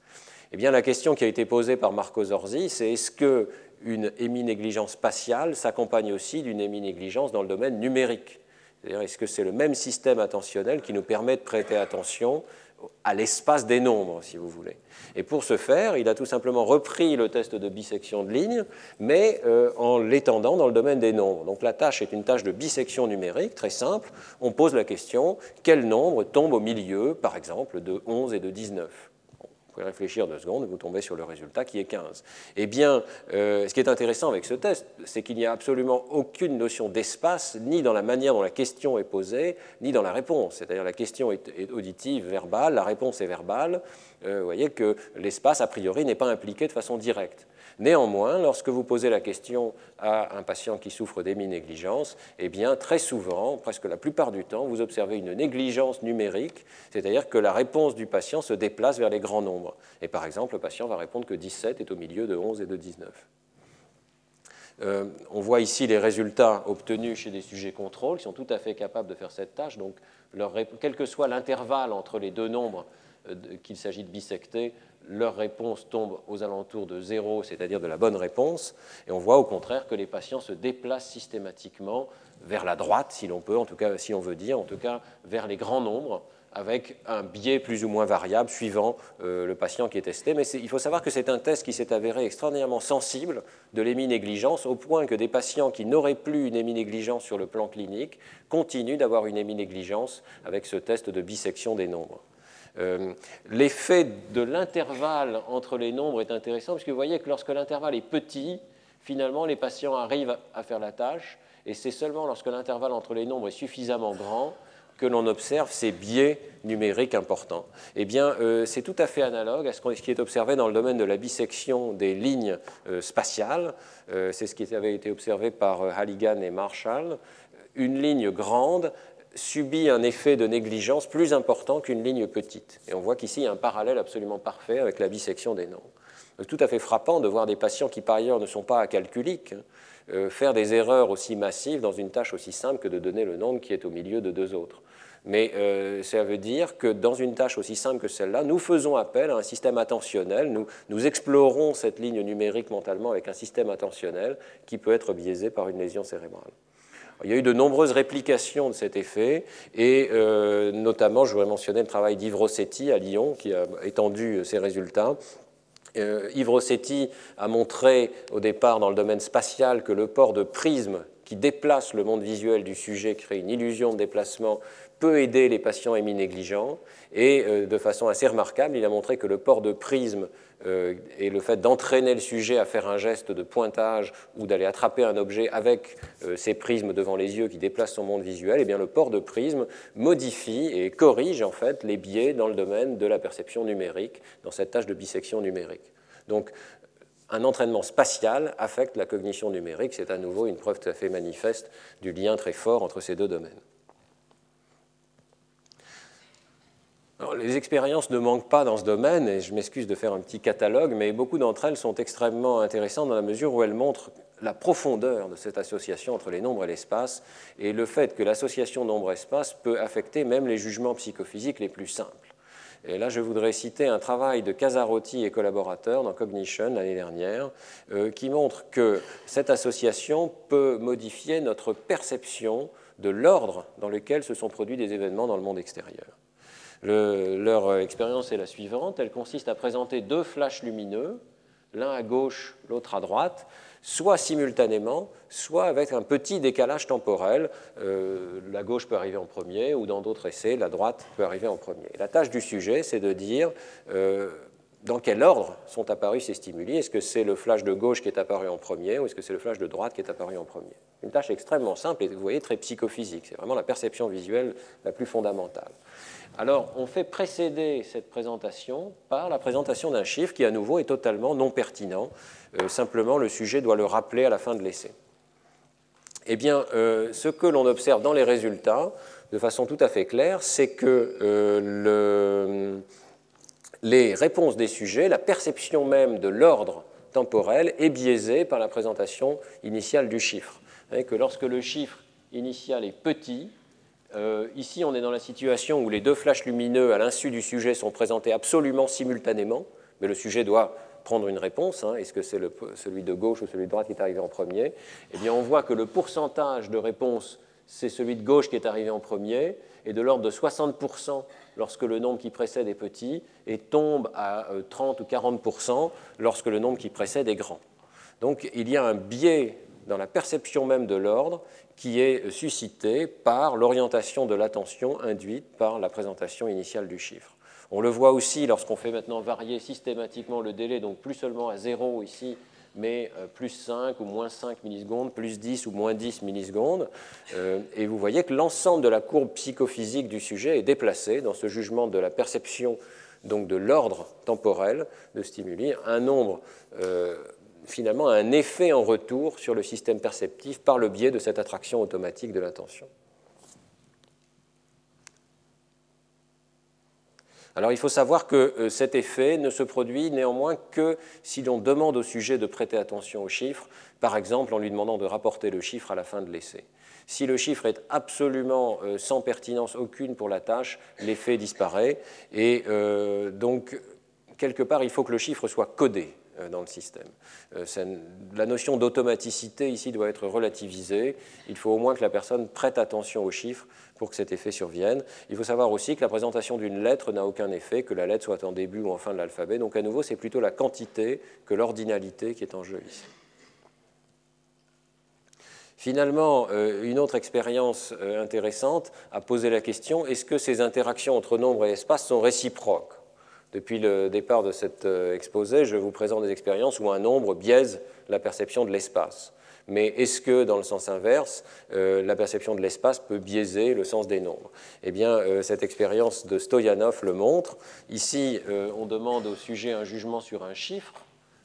Eh bien, la question qui a été posée par Marco Zorzi, c'est est-ce qu'une émi-négligence spatiale s'accompagne aussi d'une émi-négligence dans le domaine numérique? C'est-à-dire, est-ce que c'est le même système attentionnel qui nous permet de prêter attention à l'espace des nombres, si vous voulez? Et pour ce faire, il a tout simplement repris le test de bisection de ligne, mais euh, en l'étendant dans le domaine des nombres. Donc la tâche est une tâche de bisection numérique, très simple. On pose la question, quel nombre tombe au milieu, par exemple, de 11 et de 19 pouvez réfléchir deux secondes vous tombez sur le résultat qui est 15. Eh bien, euh, ce qui est intéressant avec ce test, c'est qu'il n'y a absolument aucune notion d'espace, ni dans la manière dont la question est posée, ni dans la réponse. C'est-à-dire la question est, auditive, verbale, la réponse est verbale. Euh, vous voyez que l'espace, a priori, n'est pas impliqué de façon directe. Néanmoins, lorsque vous posez la question à un patient qui souffre d'émi-négligence, eh bien, très souvent, presque la plupart du temps, vous observez une négligence numérique, c'est-à-dire que la réponse du patient se déplace vers les grands nombres. Et par exemple, le patient va répondre que 17 est au milieu de 11 et de 19. Euh, on voit ici les résultats obtenus chez des sujets contrôles qui sont tout à fait capables de faire cette tâche. Donc, quel que soit l'intervalle entre les deux nombres euh, qu'il s'agit de bisecter, leur réponse tombe aux alentours de zéro, c'est-à-dire de la bonne réponse, et on voit au contraire que les patients se déplacent systématiquement vers la droite, si l'on peut, en tout cas, si on veut dire, en tout cas vers les grands nombres, avec un biais plus ou moins variable suivant euh, le patient qui est testé. Mais il faut savoir que c'est un test qui s'est avéré extraordinairement sensible de l'émi-négligence, au point que des patients qui n'auraient plus une émi-négligence sur le plan clinique continuent d'avoir une émi-négligence avec ce test de bisection des nombres. Euh, l'effet de l'intervalle entre les nombres est intéressant, parce que vous voyez que lorsque l'intervalle est petit, finalement, les patients arrivent à faire la tâche, et c'est seulement lorsque l'intervalle entre les nombres est suffisamment grand que l'on observe ces biais numériques importants. Eh bien, euh, c'est tout à fait analogue à ce qui est observé dans le domaine de la bisection des lignes euh, spatiales. c'est ce qui avait été observé par Halligan et Marshall. Une ligne grande subit un effet de négligence plus important qu'une ligne petite. Et on voit qu'ici, il y a un parallèle absolument parfait avec la bisection des nombres. C'est tout à fait frappant de voir des patients qui, par ailleurs, ne sont pas acalculiques, hein, euh, faire des erreurs aussi massives dans une tâche aussi simple que de donner le nombre qui est au milieu de deux autres. Mais euh, ça veut dire que dans une tâche aussi simple que celle-là, nous faisons appel à un système attentionnel, nous, nous explorons cette ligne numérique mentalement avec un système attentionnel qui peut être biaisé par une lésion cérébrale. Il y a eu de nombreuses réplications de cet effet, et euh, notamment, je voudrais mentionner le travail d'Yves Rossetti à Lyon, qui a étendu ces résultats. Euh, Yves Rossetti a montré au départ dans le domaine spatial que le port de prisme qui déplace le monde visuel du sujet, crée une illusion de déplacement, peut aider les patients émis-négligents. Et euh, de façon assez remarquable, il a montré que le port de prisme euh, et le fait d'entraîner le sujet à faire un geste de pointage ou d'aller attraper un objet avec euh, ses prismes devant les yeux qui déplacent son monde visuel, eh bien le port de prisme modifie et corrige en fait les biais dans le domaine de la perception numérique, dans cette tâche de bisection numérique. Donc un entraînement spatial affecte la cognition numérique, c'est à nouveau une preuve tout à fait manifeste du lien très fort entre ces deux domaines. Les expériences ne manquent pas dans ce domaine, et je m'excuse de faire un petit catalogue, mais beaucoup d'entre elles sont extrêmement intéressantes dans la mesure où elles montrent la profondeur de cette association entre les nombres et l'espace, et le fait que l'association nombre-espace peut affecter même les jugements psychophysiques les plus simples. Et là, je voudrais citer un travail de Casarotti et collaborateurs dans Cognition l'année dernière, euh, qui montre que cette association peut modifier notre perception de l'ordre dans lequel se sont produits des événements dans le monde extérieur leur expérience est la suivante. Elle consiste à présenter deux flashs lumineux, l'un à gauche, l'autre à droite, soit simultanément, soit avec un petit décalage temporel. Euh, la gauche peut arriver en premier, ou dans d'autres essais, la droite peut arriver en premier. La tâche du sujet, c'est de dire euh, dans quel ordre sont apparus ces stimuli? Est-ce que c'est le flash de gauche qui est apparu en premier, ou est-ce que c'est le flash de droite qui est apparu en premier? Une tâche extrêmement simple et vous voyez très psychophysique. C'est vraiment la perception visuelle la plus fondamentale. Alors, on fait précéder cette présentation par la présentation d'un chiffre qui, à nouveau, est totalement non pertinent. Euh, simplement, le sujet doit le rappeler à la fin de l'essai. Eh bien, euh, ce que l'on observe dans les résultats, de façon tout à fait claire, c'est que euh, les réponses des sujets, la perception même de l'ordre temporel est biaisée par la présentation initiale du chiffre. Que lorsque le chiffre initial est petit, euh, ici, on est dans la situation où les deux flashs lumineux à l'insu du sujet sont présentés absolument simultanément, mais le sujet doit prendre une réponse. Hein. Est-ce que c'est celui de gauche ou celui de droite qui est arrivé en premier? Eh bien, on voit que le pourcentage de réponse, c'est celui de gauche qui est arrivé en premier, et de l'ordre de 60% lorsque le nombre qui précède est petit, et tombe à 30 euh, ou 40% lorsque le nombre qui précède est grand. Donc, il y a un biais dans la perception même de l'ordre qui est suscité par l'orientation de l'attention induite par la présentation initiale du chiffre. On le voit aussi lorsqu'on fait maintenant varier systématiquement le délai, donc plus seulement à 0 ici, mais euh, plus 5 ou moins 5 millisecondes, plus 10 ou moins 10 millisecondes. Euh, et vous voyez que l'ensemble de la courbe psychophysique du sujet est déplacé dans ce jugement de la perception, donc de l'ordre temporel de stimuli, un nombre, euh, finalement, un effet en retour sur le système perceptif par le biais de cette attraction automatique de l'attention. Alors il faut savoir que euh, cet effet ne se produit néanmoins que si l'on demande au sujet de prêter attention aux chiffres, par exemple en lui demandant de rapporter le chiffre à la fin de l'essai. Si le chiffre est absolument euh, sans pertinence aucune pour la tâche, l'effet disparaît. Et euh, donc, quelque part, il faut que le chiffre soit codé dans le système. La notion d'automaticité ici doit être relativisée. Il faut au moins que la personne prête attention aux chiffres pour que cet effet survienne. Il faut savoir aussi que la présentation d'une lettre n'a aucun effet, que la lettre soit en début ou en fin de l'alphabet. Donc à nouveau, c'est plutôt la quantité que l'ordinalité qui est en jeu ici. Finalement, euh, une autre expérience euh, intéressante a posé la question, est-ce que ces interactions entre nombre et espace sont réciproques? Depuis le départ de cet euh, exposé, je vous présente des expériences où un nombre biaise la perception de l'espace. Mais est-ce que, dans le sens inverse, euh, la perception de l'espace peut biaiser le sens des nombres? Eh bien, euh, cette expérience de Stoyanov le montre. Ici, on demande au sujet un jugement sur un chiffre.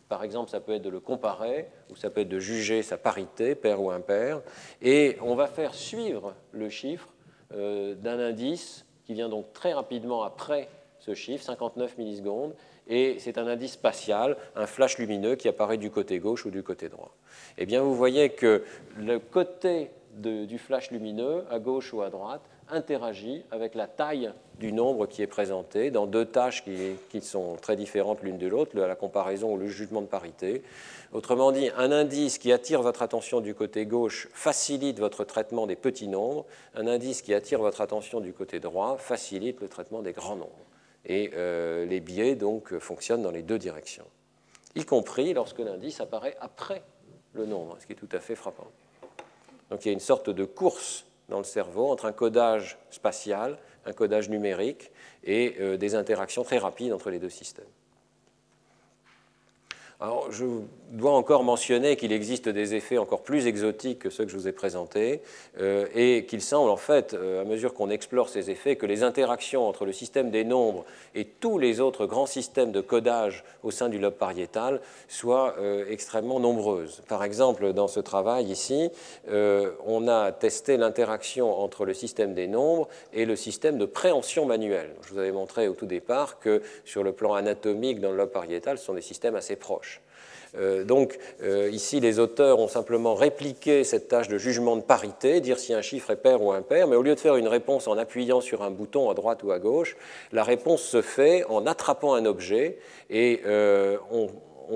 Par exemple, ça peut être de le comparer, ou ça peut être de juger sa parité, pair ou impair. Et on va faire suivre le chiffre d'un indice qui vient donc très rapidement après ce chiffre, 59 millisecondes, et c'est un indice spatial, un flash lumineux qui apparaît du côté gauche ou du côté droit. Eh bien, vous voyez que le côté du flash lumineux, à gauche ou à droite, interagit avec la taille du nombre qui est présenté dans deux tâches qui, sont très différentes l'une de l'autre, la comparaison ou le jugement de parité. Autrement dit, un indice qui attire votre attention du côté gauche facilite votre traitement des petits nombres, un indice qui attire votre attention du côté droit facilite le traitement des grands nombres. Et euh, les biais donc fonctionnent dans les deux directions, y compris lorsque l'indice apparaît après le nombre, ce qui est tout à fait frappant. Donc il y a une sorte de course dans le cerveau entre un codage spatial, un codage numérique et euh, des interactions très rapides entre les deux systèmes. Alors, je dois encore mentionner qu'il existe des effets encore plus exotiques que ceux que je vous ai présentés, euh, et qu'il semble en fait, euh, à mesure qu'on explore ces effets, que les interactions entre le système des nombres et tous les autres grands systèmes de codage au sein du lobe pariétal soient euh, extrêmement nombreuses. Par exemple, dans ce travail ici, on a testé l'interaction entre le système des nombres et le système de préhension manuelle. Je vous avais montré au tout départ que sur le plan anatomique, dans le lobe pariétal, ce sont des systèmes assez proches. Euh, donc euh, ici, les auteurs ont simplement répliqué cette tâche de jugement de parité, dire si un chiffre est pair ou impair, mais au lieu de faire une réponse en appuyant sur un bouton à droite ou à gauche, la réponse se fait en attrapant un objet et euh, on,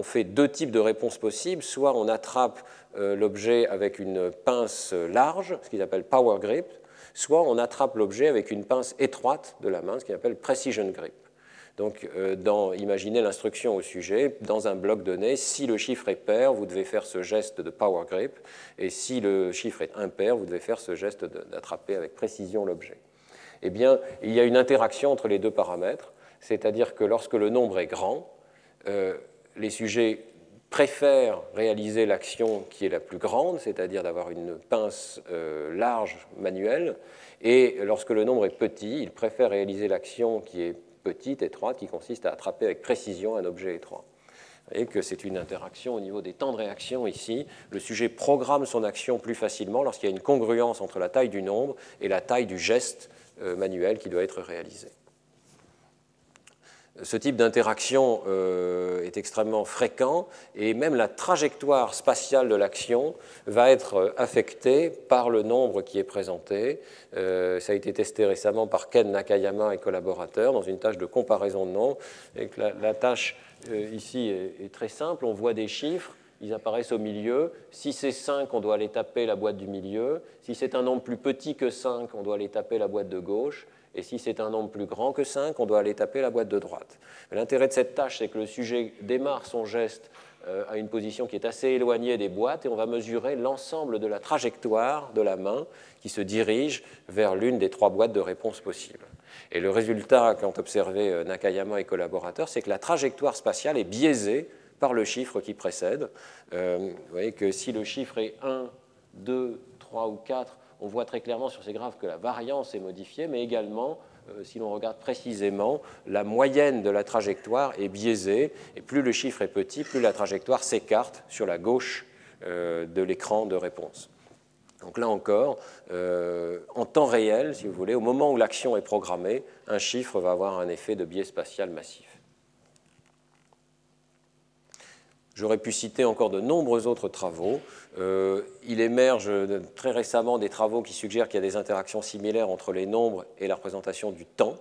fait deux types de réponses possibles. Soit on attrape l'objet avec une pince large, ce qu'ils appellent power grip, soit on attrape l'objet avec une pince étroite de la main, ce qu'ils appelle precision grip. Donc, euh, imaginez l'instruction au sujet, dans un bloc donné, si le chiffre est pair, vous devez faire ce geste de power grip, et si le chiffre est impair, vous devez faire ce geste d'attraper avec précision l'objet. Eh bien, il y a une interaction entre les deux paramètres, c'est-à-dire que lorsque le nombre est grand, euh, les sujets préfèrent réaliser l'action qui est la plus grande, c'est-à-dire d'avoir une pince euh, large manuelle, et lorsque le nombre est petit, ils préfèrent réaliser l'action qui est petite, étroite, qui consiste à attraper avec précision un objet étroit. Voyez que c'est une interaction au niveau des temps de réaction ici. Le sujet programme son action plus facilement lorsqu'il y a une congruence entre la taille du nombre et la taille du geste euh, manuel qui doit être réalisé. Ce type d'interaction euh, est extrêmement fréquent et même la trajectoire spatiale de l'action va être affectée par le nombre qui est présenté. Euh, ça a été testé récemment par Ken Nakayama et collaborateurs dans une tâche de comparaison de nombres. la, tâche euh, ici est, est, très simple. On voit des chiffres, ils apparaissent au milieu. Si c'est 5, on doit aller taper la boîte du milieu. Si c'est un nombre plus petit que 5, on doit aller taper la boîte de gauche. Et si c'est un nombre plus grand que 5, on doit aller taper la boîte de droite. L'intérêt de cette tâche, c'est que le sujet démarre son geste euh, à une position qui est assez éloignée des boîtes et on va mesurer l'ensemble de la trajectoire de la main qui se dirige vers l'une des trois boîtes de réponse possibles. Et le résultat qu'ont observé euh, Nakayama et collaborateurs, c'est que la trajectoire spatiale est biaisée par le chiffre qui précède. Euh, vous voyez que si le chiffre est 1, 2, 3 ou 4, on voit très clairement sur ces graphes que la variance est modifiée, mais également, euh, si l'on regarde précisément, la moyenne de la trajectoire est biaisée, et plus le chiffre est petit, plus la trajectoire s'écarte sur la gauche de l'écran de réponse. Donc là encore, euh, en temps réel, si vous voulez, au moment où l'action est programmée, un chiffre va avoir un effet de biais spatial massif. J'aurais pu citer encore de nombreux autres travaux. Euh, il émerge très récemment des travaux qui suggèrent qu'il y a des interactions similaires entre les nombres et la représentation du temps.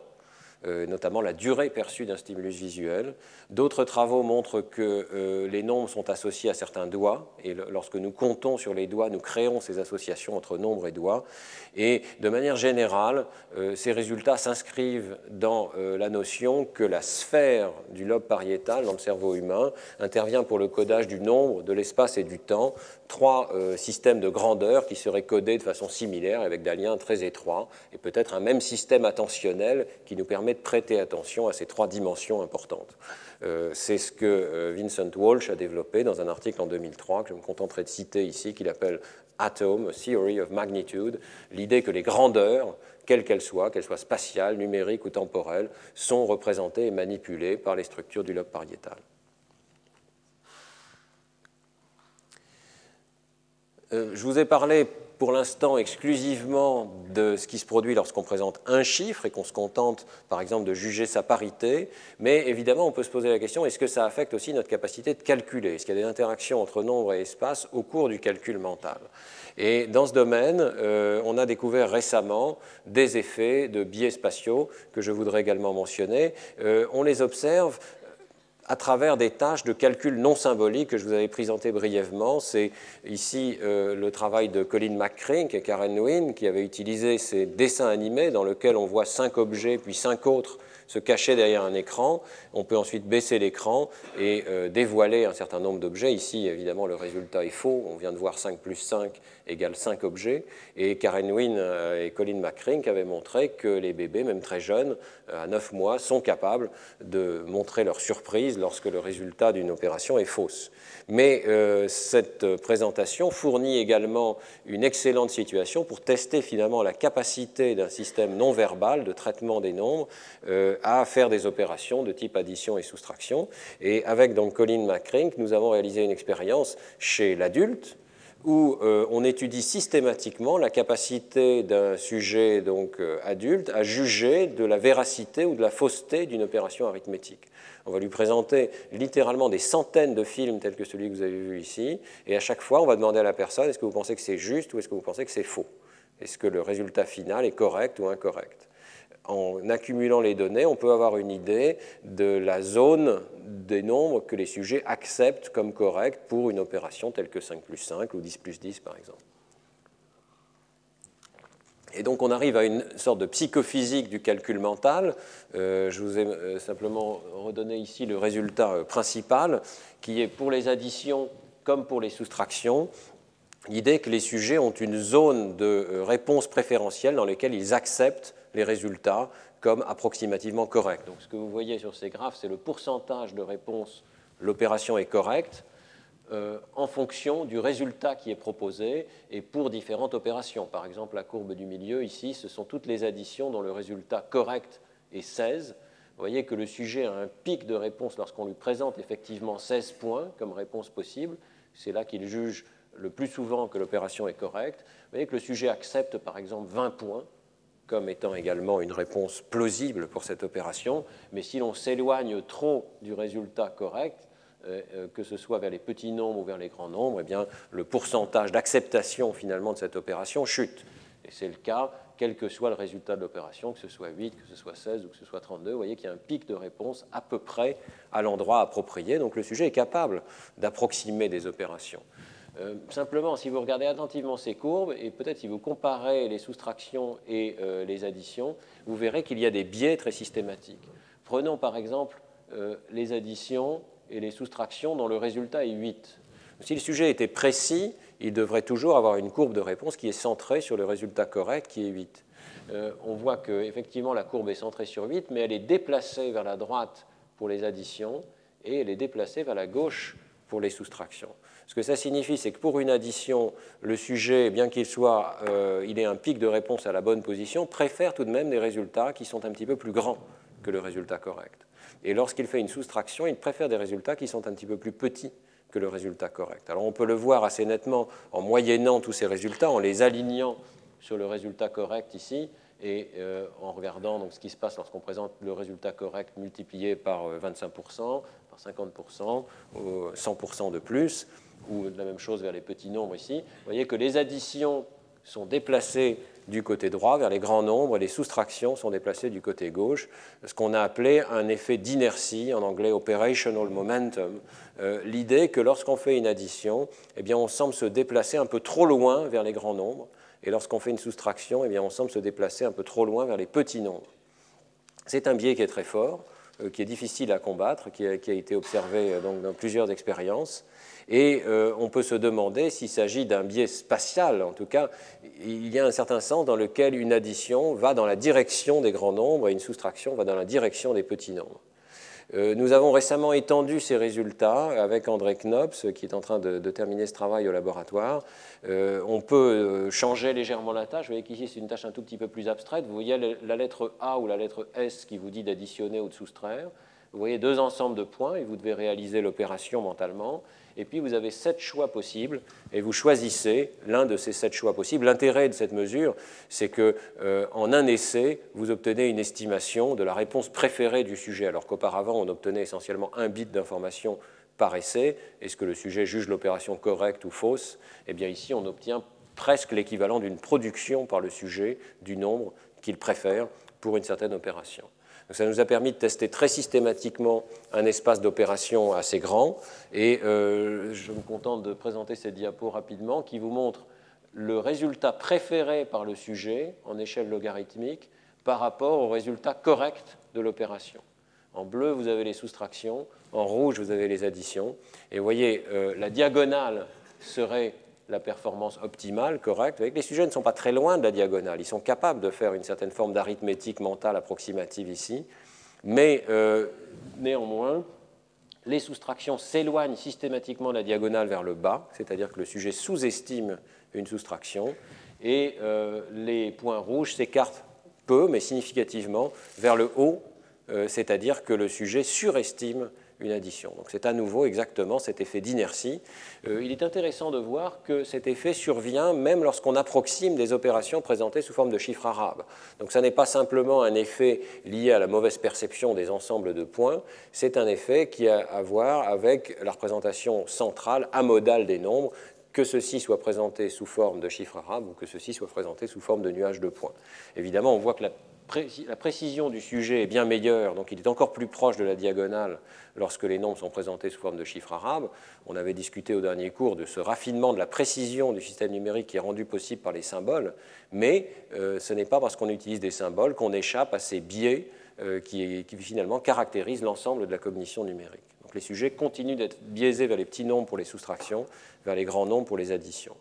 Euh, notamment la durée perçue d'un stimulus visuel. D'autres travaux montrent que euh, les nombres sont associés à certains doigts, et lorsque nous comptons sur les doigts, nous créons ces associations entre nombres et doigts. Et de manière générale, euh, ces résultats s'inscrivent dans la notion que la sphère du lobe pariétal dans le cerveau humain intervient pour le codage du nombre, de l'espace et du temps, trois systèmes de grandeur qui seraient codés de façon similaire avec des liens très étroits, et peut-être un même système attentionnel qui nous permet prêter attention à ces trois dimensions importantes. Euh, c'est ce que euh, Vincent Walsh a développé dans un article en 2003 que je me contenterai de citer ici, qu'il appelle Atom, a Theory of Magnitude, l'idée que les grandeurs, quelles qu'elles soient, qu'elles soient spatiales, numériques ou temporelles, sont représentées et manipulées par les structures du lobe pariétal. Euh, je vous ai parlé pour l'instant exclusivement de ce qui se produit lorsqu'on présente un chiffre et qu'on se contente, par exemple, de juger sa parité, mais évidemment, on peut se poser la question, est-ce que ça affecte aussi notre capacité de calculer? Est-ce qu'il y a des interactions entre nombre et espace au cours du calcul mental? Et dans ce domaine, euh, on a découvert récemment des effets de biais spatiaux que je voudrais également mentionner. Euh, on les observe à travers des tâches de calcul non symbolique que je vous avais présenté brièvement. C'est ici euh, le travail de Colin McCrink et Karen Nguyen qui avaient utilisé ces dessins animés dans lesquels on voit cinq objets puis cinq autres se cacher derrière un écran. On peut ensuite baisser l'écran et euh, dévoiler un certain nombre d'objets. Ici, évidemment, le résultat est faux. On vient de voir 5 plus 5 égale 5 objets. Et Karen Wynne euh, et Colin McCrink avaient montré que les bébés, même très jeunes, euh, à 9 mois, sont capables de montrer leur surprise lorsque le résultat d'une opération est fausse. Mais cette présentation fournit également une excellente situation pour tester finalement la capacité d'un système non verbal de traitement des nombres à faire des opérations de type addition et soustraction. Et avec donc Colin McCrink, nous avons réalisé une expérience chez l'adulte où euh, on étudie systématiquement la capacité d'un sujet donc euh, adulte à juger de la véracité ou de la fausseté d'une opération arithmétique. On va lui présenter littéralement des centaines de films tels que celui que vous avez vu ici, et à chaque fois, on va demander à la personne est-ce que vous pensez que c'est juste ou est-ce que vous pensez que c'est faux? Est-ce que le résultat final est correct ou incorrect? En accumulant les données, on peut avoir une idée de la zone des nombres que les sujets acceptent comme corrects pour une opération telle que 5 plus 5 ou 10 plus 10 par exemple. Et donc on arrive à une sorte de psychophysique du calcul mental. Euh, je vous ai euh, simplement redonné ici le résultat euh, principal, qui est pour les additions comme pour les soustractions, l'idée que les sujets ont une zone de réponse préférentielle dans laquelle ils acceptent les résultats comme approximativement corrects. Donc ce que vous voyez sur ces graphes, c'est le pourcentage de réponse, l'opération est correcte, euh, en fonction du résultat qui est proposé et pour différentes opérations. Par exemple, la courbe du milieu, ici, ce sont toutes les additions dont le résultat correct est 16. Vous voyez que le sujet a un pic de réponse lorsqu'on lui présente effectivement 16 points comme réponse possible. C'est là qu'il juge le plus souvent que l'opération est correcte. Vous voyez que le sujet accepte par exemple 20 points comme étant également une réponse plausible pour cette opération, mais si l'on s'éloigne trop du résultat correct, euh, euh, que ce soit vers les petits nombres ou vers les grands nombres, eh bien, le pourcentage d'acceptation finalement de cette opération chute. Et c'est le cas, quel que soit le résultat de l'opération, que ce soit 8, que ce soit 16 ou que ce soit 32, vous voyez qu'il y a un pic de réponse à peu près à l'endroit approprié. Donc le sujet est capable d'approximer des opérations. Euh, simplement, si vous regardez attentivement ces courbes, et peut-être si vous comparez les soustractions et euh, les additions, vous verrez qu'il y a des biais très systématiques. Prenons par exemple euh, les additions et les soustractions dont le résultat est 8. Si le sujet était précis, il devrait toujours avoir une courbe de réponse qui est centrée sur le résultat correct qui est 8. euh, on voit qu'effectivement la courbe est centrée sur 8, mais elle est déplacée vers la droite pour les additions et elle est déplacée vers la gauche pour les soustractions. Ce que ça signifie, c'est que pour une addition, le sujet, bien qu'il soit, euh, il ait un pic de réponse à la bonne position, préfère tout de même des résultats qui sont un petit peu plus grands que le résultat correct. Et lorsqu'il fait une soustraction, il préfère des résultats qui sont un petit peu plus petits que le résultat correct. Alors on peut le voir assez nettement en moyennant tous ces résultats, en les alignant sur le résultat correct ici, et euh, en regardant donc, ce qui se passe lorsqu'on présente le résultat correct multiplié par 25%, euh, par 50%, ou 100% de plus, ou la même chose vers les petits nombres ici. Vous voyez que les additions sont déplacées du côté droit vers les grands nombres et les soustractions sont déplacées du côté gauche, ce qu'on a appelé un effet d'inertie, en anglais operational momentum, euh, l'idée que lorsqu'on fait une addition, eh bien, on semble se déplacer un peu trop loin vers les grands nombres, et lorsqu'on fait une soustraction, eh bien, on semble se déplacer un peu trop loin vers les petits nombres. C'est un biais qui est très fort, euh, qui est difficile à combattre, qui a, été observé euh, donc, dans plusieurs expériences. Et euh, on peut se demander s'il s'agit d'un biais spatial. En tout cas, il y a un certain sens dans lequel une addition va dans la direction des grands nombres et une soustraction va dans la direction des petits nombres. Euh, nous avons récemment étendu ces résultats avec André Knops, qui est en train de, terminer ce travail au laboratoire. Euh, on peut changer légèrement la tâche. Vous voyez qu'ici, c'est une tâche un tout petit peu plus abstraite. Vous voyez la lettre A ou la lettre S qui vous dit d'additionner ou de soustraire. Vous voyez deux ensembles de points et vous devez réaliser l'opération mentalement et puis vous avez sept choix possibles, et vous choisissez l'un de ces sept choix possibles. L'intérêt de cette mesure, c'est qu'en euh, un essai, vous obtenez une estimation de la réponse préférée du sujet, alors qu'auparavant, on obtenait essentiellement un bit d'information par essai. Est-ce que le sujet juge l'opération correcte ou fausse Eh bien ici, on obtient presque l'équivalent d'une production par le sujet du nombre qu'il préfère pour une certaine opération ça nous a permis de tester très systématiquement un espace d'opération assez grand. Et euh, je me contente de présenter ces diapos rapidement qui vous montrent le résultat préféré par le sujet en échelle logarithmique par rapport au résultat correct de l'opération. En bleu, vous avez les soustractions, en rouge, vous avez les additions. Et vous voyez, euh, la diagonale serait la performance optimale, correcte. les sujets ne sont pas très loin de la diagonale. Ils sont capables de faire une certaine forme d'arithmétique mentale approximative ici. Mais euh, néanmoins, les soustractions s'éloignent systématiquement de la diagonale vers le bas, c'est-à-dire que le sujet sous-estime une soustraction, et euh, les points rouges s'écartent peu, mais significativement, vers le haut, euh, c'est-à-dire que le sujet surestime une addition. Donc c'est à nouveau exactement cet effet d'inertie. Euh, il est intéressant de voir que cet effet survient même lorsqu'on approxime des opérations présentées sous forme de chiffres arabes. Donc ça n'est pas simplement un effet lié à la mauvaise perception des ensembles de points, c'est un effet qui a à voir avec la représentation centrale amodale des nombres, que ceci soit présenté sous forme de chiffres arabes ou que ceci soit présenté sous forme de nuages de points. Évidemment, on voit que la la précision du sujet est bien meilleure, donc il est encore plus proche de la diagonale lorsque les nombres sont présentés sous forme de chiffres arabes. On avait discuté au dernier cours de ce raffinement de la précision du système numérique qui est rendu possible par les symboles, mais euh, ce n'est pas parce qu'on utilise des symboles qu'on échappe à ces biais euh, qui, qui, finalement caractérisent l'ensemble de la cognition numérique. Donc les sujets continuent d'être biaisés vers les petits nombres pour les soustractions, vers les grands nombres pour les additions.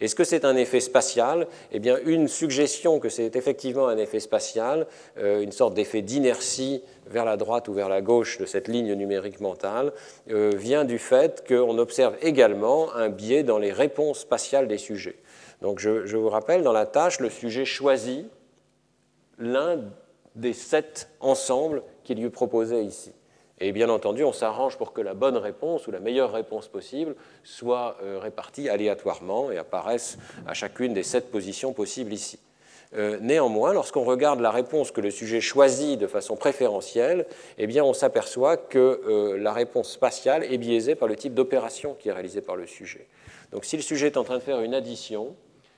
Est-ce que c'est un effet spatial? Eh bien, une suggestion que c'est effectivement un effet spatial, euh, une sorte d'effet d'inertie vers la droite ou vers la gauche de cette ligne numérique mentale, euh, vient du fait qu'on observe également un biais dans les réponses spatiales des sujets. Donc, je, je vous rappelle, dans la tâche, le sujet choisit l'un des sept ensembles qu'il lui proposait ici. Et bien entendu, on s'arrange pour que la bonne réponse ou la meilleure réponse possible soit euh, répartie aléatoirement et apparaisse à chacune des sept positions possibles ici. Euh, néanmoins, lorsqu'on regarde la réponse que le sujet choisit de façon préférentielle, eh bien, on s'aperçoit que euh, la réponse spatiale est biaisée par le type d'opération qui est réalisée par le sujet. Donc, si le sujet est en train de faire une addition,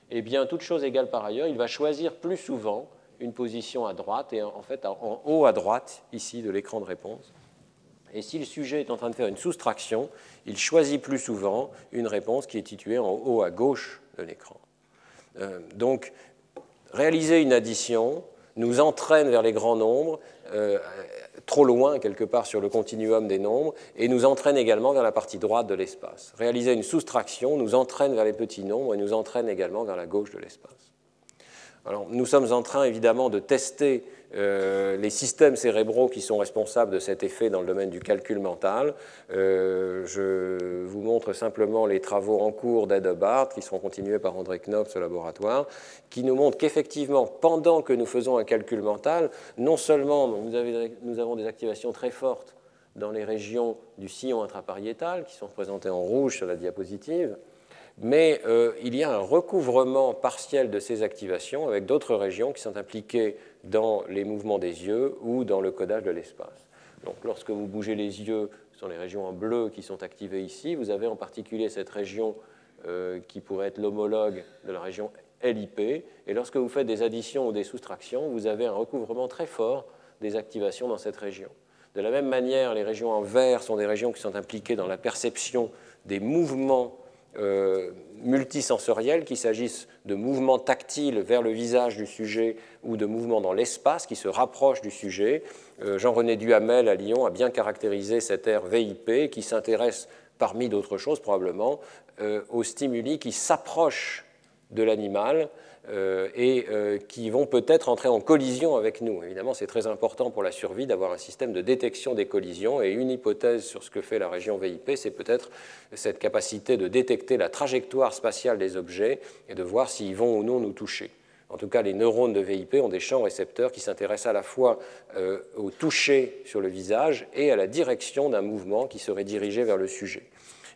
eh bien, toute chose égale par ailleurs, il va choisir plus souvent une position à droite et en fait en haut à droite ici de l'écran de réponse et si le sujet est en train de faire une soustraction, il choisit plus souvent une réponse qui est située en haut à gauche de l'écran. Euh, donc, réaliser une addition nous entraîne vers les grands nombres, euh, trop loin quelque part sur le continuum des nombres, et nous entraîne également vers la partie droite de l'espace. Réaliser une soustraction nous entraîne vers les petits nombres et nous entraîne également vers la gauche de l'espace. Alors, nous sommes en train évidemment de tester euh, les systèmes cérébraux qui sont responsables de cet effet dans le domaine du calcul mental. Euh, je vous montre simplement les travaux en cours d'Ed Hubbard, qui seront continués par André Knopf au laboratoire, qui nous montrent qu'effectivement, pendant que nous faisons un calcul mental, non seulement nous, nous avons des activations très fortes dans les régions du sillon intrapariétal, qui sont représentées en rouge sur la diapositive, mais euh, il y a un recouvrement partiel de ces activations avec d'autres régions qui sont impliquées dans les mouvements des yeux ou dans le codage de l'espace. Donc lorsque vous bougez les yeux, ce sont les régions en bleu qui sont activées ici. Vous avez en particulier cette région euh, qui pourrait être l'homologue de la région LIP. Et lorsque vous faites des additions ou des soustractions, vous avez un recouvrement très fort des activations dans cette région. De la même manière, les régions en vert sont des régions qui sont impliquées dans la perception des mouvements euh, multisensoriels, qu'il s'agisse de mouvements tactiles vers le visage du sujet ou de mouvements dans l'espace qui se rapprochent du sujet. Euh, Jean-René Duhamel à Lyon a bien caractérisé cette aire VIP qui s'intéresse, parmi d'autres choses probablement, euh, aux stimuli qui s'approchent de l'animal et euh, qui vont peut-être entrer en collision avec nous. Évidemment, c'est très important pour la survie d'avoir un système de détection des collisions et une hypothèse sur ce que fait la région VIP, c'est peut-être cette capacité de détecter la trajectoire spatiale des objets et de voir s'ils vont ou non nous toucher. En tout cas, les neurones de VIP ont des champs récepteurs qui s'intéressent à la fois euh, au toucher sur le visage et à la direction d'un mouvement qui serait dirigé vers le sujet.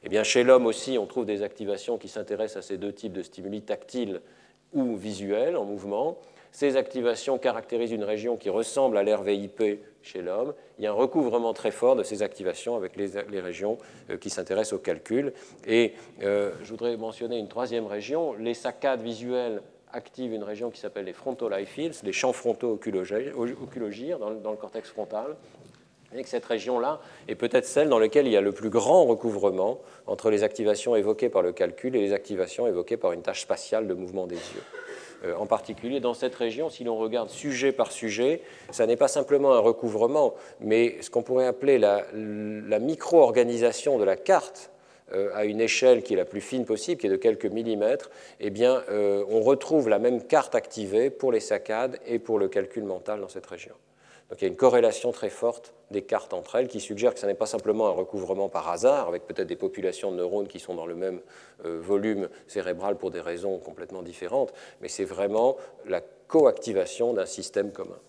Eh bien, chez l'homme aussi, on trouve des activations qui s'intéressent à ces deux types de stimuli tactiles ou visuel en mouvement. Ces activations caractérisent une région qui ressemble à l'air VIP chez l'homme. Il y a un recouvrement très fort de ces activations avec les, régions euh, qui s'intéressent au calcul. Et euh, je voudrais mentionner une troisième région. Les saccades visuelles activent une région qui s'appelle les frontal fields, les champs frontaux oculogires dans le cortex frontal. Que cette région-là est peut-être celle dans laquelle il y a le plus grand recouvrement entre les activations évoquées par le calcul et les activations évoquées par une tâche spatiale de mouvement des yeux. Euh, en particulier, dans cette région, si l'on regarde sujet par sujet, ça n'est pas simplement un recouvrement, mais ce qu'on pourrait appeler la, micro-organisation de la carte euh, à une échelle qui est la plus fine possible, qui est de quelques millimètres, eh bien, euh, on retrouve la même carte activée pour les saccades et pour le calcul mental dans cette région. Donc il y a une corrélation très forte des cartes entre elles qui suggère que ce n'est pas simplement un recouvrement par hasard, avec peut-être des populations de neurones qui sont dans le même euh, volume cérébral pour des raisons complètement différentes, mais c'est vraiment la coactivation d'un système commun.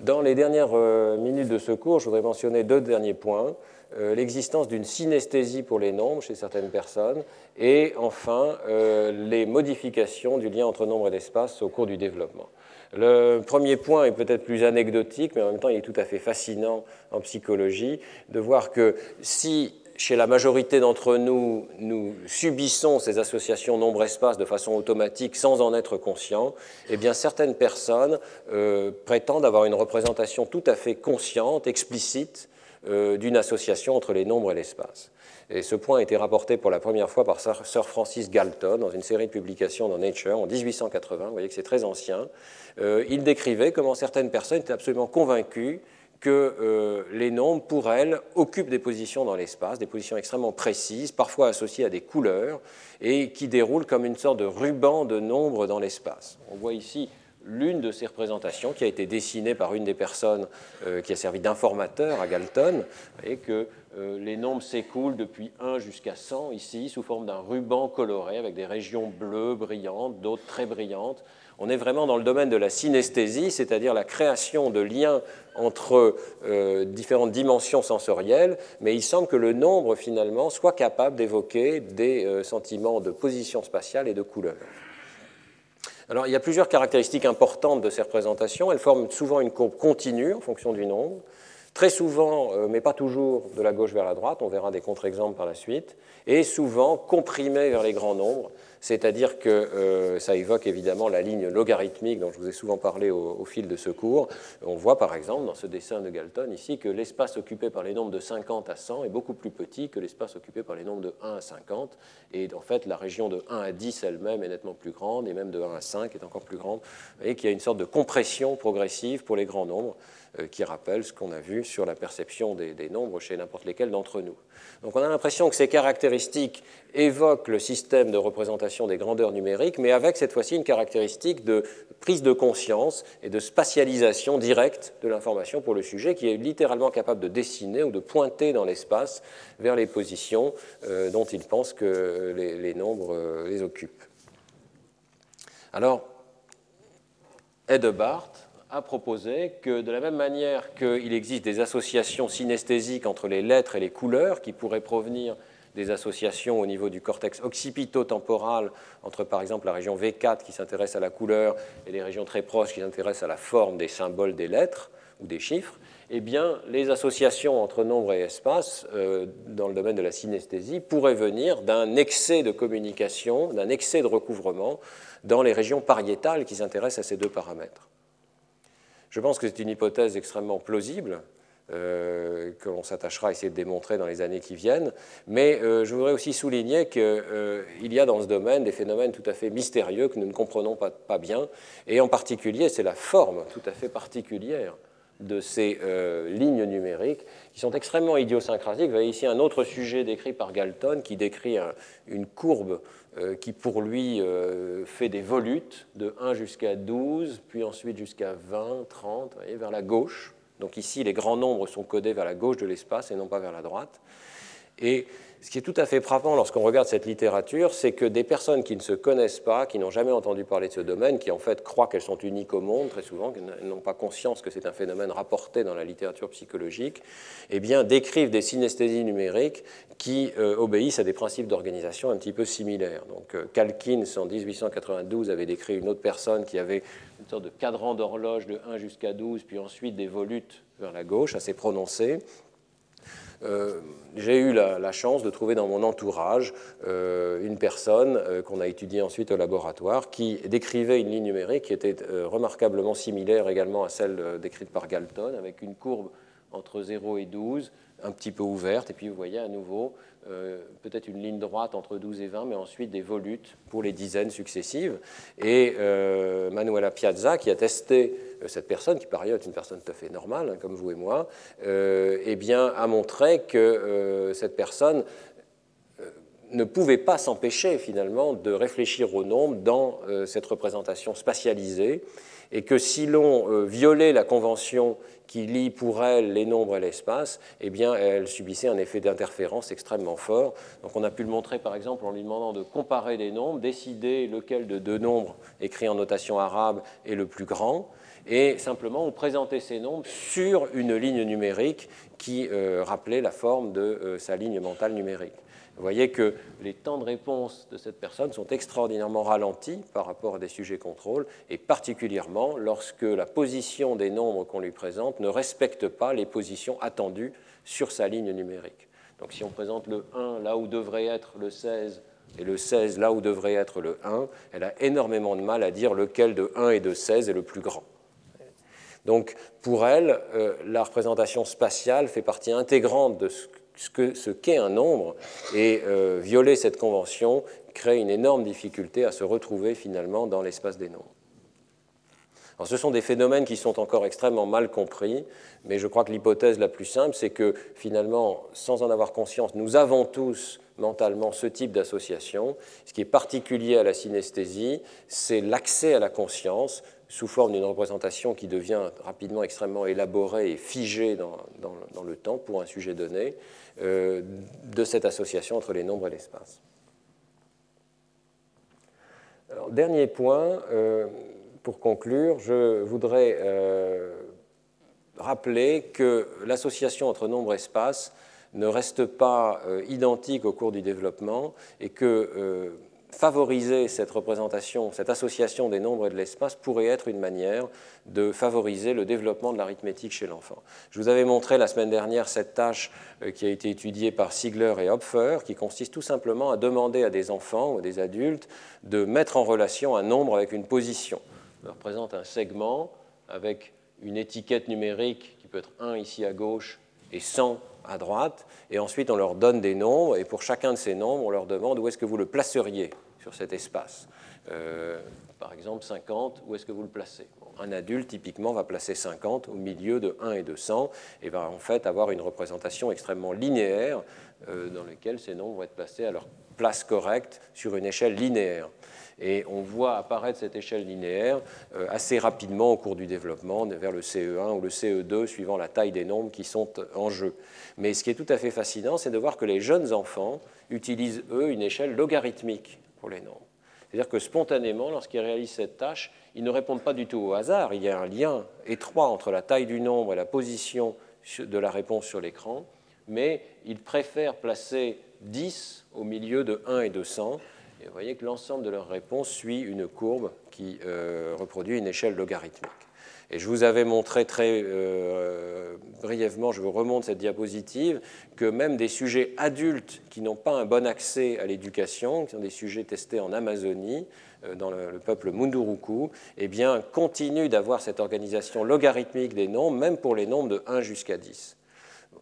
Dans les dernières euh, minutes de ce cours, je voudrais mentionner deux derniers points. Euh, l'existence d'une synesthésie pour les nombres chez certaines personnes, et enfin euh, les modifications du lien entre nombre et espace au cours du développement. Le premier point est peut-être plus anecdotique, mais en même temps il est tout à fait fascinant en psychologie de voir que si chez la majorité d'entre nous, nous subissons ces associations nombre-espace de façon automatique sans en être conscients, eh bien certaines personnes euh, prétendent avoir une représentation tout à fait consciente, explicite euh, d'une association entre les nombres et l'espace. Et ce point a été rapporté pour la première fois par Sir Francis Galton dans une série de publications dans Nature en 1880. Vous voyez que c'est très ancien. Euh, il décrivait comment certaines personnes étaient absolument convaincues que euh, les nombres, pour elles, occupent des positions dans l'espace, des positions extrêmement précises, parfois associées à des couleurs, et qui déroulent comme une sorte de ruban de nombres dans l'espace. On voit ici l'une de ces représentations qui a été dessinée par une des personnes euh, qui a servi d'informateur à Galton, et que euh, les nombres s'écoulent depuis 1 jusqu'à 100 ici sous forme d'un ruban coloré avec des régions bleues brillantes, d'autres très brillantes. On est vraiment dans le domaine de la synesthésie, c'est-à-dire la création de liens entre euh, différentes dimensions sensorielles, mais il semble que le nombre finalement soit capable d'évoquer des sentiments de position spatiale et de couleur. Alors, il y a plusieurs caractéristiques importantes de ces représentations. Elles forment souvent une courbe continue en fonction du nombre, très souvent, euh, mais pas toujours, de la gauche vers la droite, on verra des contre-exemples par la suite, et souvent comprimées vers les grands nombres, c'est-à-dire que euh, ça évoque évidemment la ligne logarithmique dont je vous ai souvent parlé au, fil de ce cours. On voit par exemple dans ce dessin de Galton ici que l'espace occupé par les nombres de 50 à 100 est beaucoup plus petit que l'espace occupé par les nombres de 1 à 50. Et en fait, la région de 1 à 10 elle-même est nettement plus grande et même de 1 à 5 est encore plus grande. Vous voyez qu'il y a une sorte de compression progressive pour les grands nombres euh, qui rappelle ce qu'on a vu sur la perception des, des nombres chez n'importe lesquels d'entre nous. Donc on a l'impression que ces caractéristiques évoquent le système de représentation des grandeurs numériques, mais avec cette fois-ci une caractéristique de prise de conscience et de spatialisation directe de l'information pour le sujet, qui est littéralement capable de dessiner ou de pointer dans l'espace vers les positions euh, dont il pense que les, nombres euh, les occupent. Alors, Ed Barth a proposé que de la même manière qu'il existe des associations synesthésiques entre les lettres et les couleurs qui pourraient provenir des associations au niveau du cortex occipito-temporal entre par exemple la région V4 qui s'intéresse à la couleur et les régions très proches qui s'intéressent à la forme des symboles des lettres ou des chiffres, eh bien, les associations entre nombre et espace euh, dans le domaine de la synesthésie pourraient venir d'un excès de communication, d'un excès de recouvrement dans les régions pariétales qui s'intéressent à ces deux paramètres. Je pense que c'est une hypothèse extrêmement plausible, euh, que l'on s'attachera à essayer de démontrer dans les années qui viennent. Mais euh, je voudrais aussi souligner qu'il euh, y a dans ce domaine des phénomènes tout à fait mystérieux que nous ne comprenons pas, bien. Et en particulier, c'est la forme tout à fait particulière de ces lignes numériques qui sont extrêmement idiosyncrasiques. Vous voyez ici un autre sujet décrit par Galton qui décrit une courbe euh, qui pour lui euh, fait des volutes de 1 jusqu'à 12, puis ensuite jusqu'à 20, 30, voyez, vers la gauche. Donc ici, les grands nombres sont codés vers la gauche de l'espace et non pas vers la droite. Ce qui est tout à fait frappant lorsqu'on regarde cette littérature, c'est que des personnes qui ne se connaissent pas, qui n'ont jamais entendu parler de ce domaine, qui en fait croient qu'elles sont uniques au monde très souvent, n'ont pas conscience que c'est un phénomène rapporté dans la littérature psychologique, eh bien, décrivent des synesthésies numériques qui euh, obéissent à des principes d'organisation un petit peu similaires. Donc, euh, Calkins, en 1892, avait décrit une autre personne qui avait une sorte de cadran d'horloge de 1 jusqu'à 12, puis ensuite des volutes vers la gauche, assez prononcées. Euh, j'ai eu la, chance de trouver dans mon entourage euh, une personne euh, qu'on a étudiée ensuite au laboratoire qui décrivait une ligne numérique qui était remarquablement similaire également à celle décrite par Galton, avec une courbe entre 0 et 12, un petit peu ouverte, et puis vous voyez à nouveau euh, peut-être une ligne droite entre 12 et 20, mais ensuite des volutes pour les dizaines successives. Et euh, Manuela Piazza, qui a testé euh, cette personne, qui par ailleurs est une personne tout à fait normale, hein, comme vous et moi, eh bien, a montré que cette personne ne pouvait pas s'empêcher finalement de réfléchir au nombre dans cette représentation spatialisée et que si l'on violait la convention qui lie pour elle les nombres et l'espace, eh bien, elle subissait un effet d'interférence extrêmement fort. Donc, on a pu le montrer, par exemple, en lui demandant de comparer des nombres, décider lequel de deux nombres écrits en notation arabe est le plus grand, et simplement on présentait ces nombres sur une ligne numérique qui euh, rappelait la forme de euh, sa ligne mentale numérique. Vous voyez que les temps de réponse de cette personne sont extraordinairement ralentis par rapport à des sujets contrôle, et particulièrement lorsque la position des nombres qu'on lui présente ne respecte pas les positions attendues sur sa ligne numérique. Donc si on présente le 1 là où devrait être le 16 et le 16 là où devrait être le 1, elle a énormément de mal à dire lequel de 1 et de 16 est le plus grand. Donc pour elle, euh, la représentation spatiale fait partie intégrante de ce ce qu'est un nombre et euh, violer cette convention crée une énorme difficulté à se retrouver finalement dans l'espace des nombres. Alors, ce sont des phénomènes qui sont encore extrêmement mal compris, mais je crois que l'hypothèse la plus simple, c'est que finalement, sans en avoir conscience, nous avons tous mentalement ce type d'association. Ce qui est particulier à la synesthésie, c'est l'accès à la conscience sous forme d'une représentation qui devient rapidement extrêmement élaborée et figée dans, dans le temps pour un sujet donné. Euh, de cette association entre les nombres et l'espace. dernier point, euh, pour conclure, je voudrais euh, rappeler que l'association entre nombre et espace ne reste pas identique au cours du développement et que favoriser cette représentation, cette association des nombres et de l'espace pourrait être une manière de favoriser le développement de l'arithmétique chez l'enfant. Je vous avais montré la semaine dernière cette tâche euh, qui a été étudiée par Sigler et Hopfer, qui consiste tout simplement à demander à des enfants ou des adultes de mettre en relation un nombre avec une position. On leur présente un segment avec une étiquette numérique qui peut être 1 ici à gauche et 100 à droite, et ensuite on leur donne des nombres, et pour chacun de ces nombres, on leur demande où est-ce que vous le placeriez sur cet espace. par exemple, 50, où est-ce que vous le placez? Un adulte, typiquement, va placer 50 au milieu de 1 et de 100 et va en fait avoir une représentation extrêmement linéaire dans laquelle ces nombres vont être placés à leur place correcte sur une échelle linéaire. Et on voit apparaître cette échelle linéaire euh, assez rapidement au cours du développement, vers le CE1 ou le CE2, suivant la taille des nombres qui sont en jeu. Mais ce qui est tout à fait fascinant, c'est de voir que les jeunes enfants utilisent, eux, une échelle logarithmique pour les nombres. C'est-à-dire que spontanément, lorsqu'ils réalisent cette tâche, ils ne répondent pas du tout au hasard. Il y a un lien étroit entre la taille du nombre et la position de la réponse sur l'écran, mais ils préfèrent placer 10 au milieu de 1 et de 100 vous voyez que l'ensemble de leurs réponses suit une courbe qui euh, reproduit une échelle logarithmique. Et je vous avais montré très euh, brièvement, je vous remonte cette diapositive, que même des sujets adultes qui n'ont pas un bon accès à l'éducation, qui sont des sujets testés en Amazonie, euh, dans le, peuple Munduruku, eh bien, continuent d'avoir cette organisation logarithmique des nombres, même pour les nombres de 1 jusqu'à 10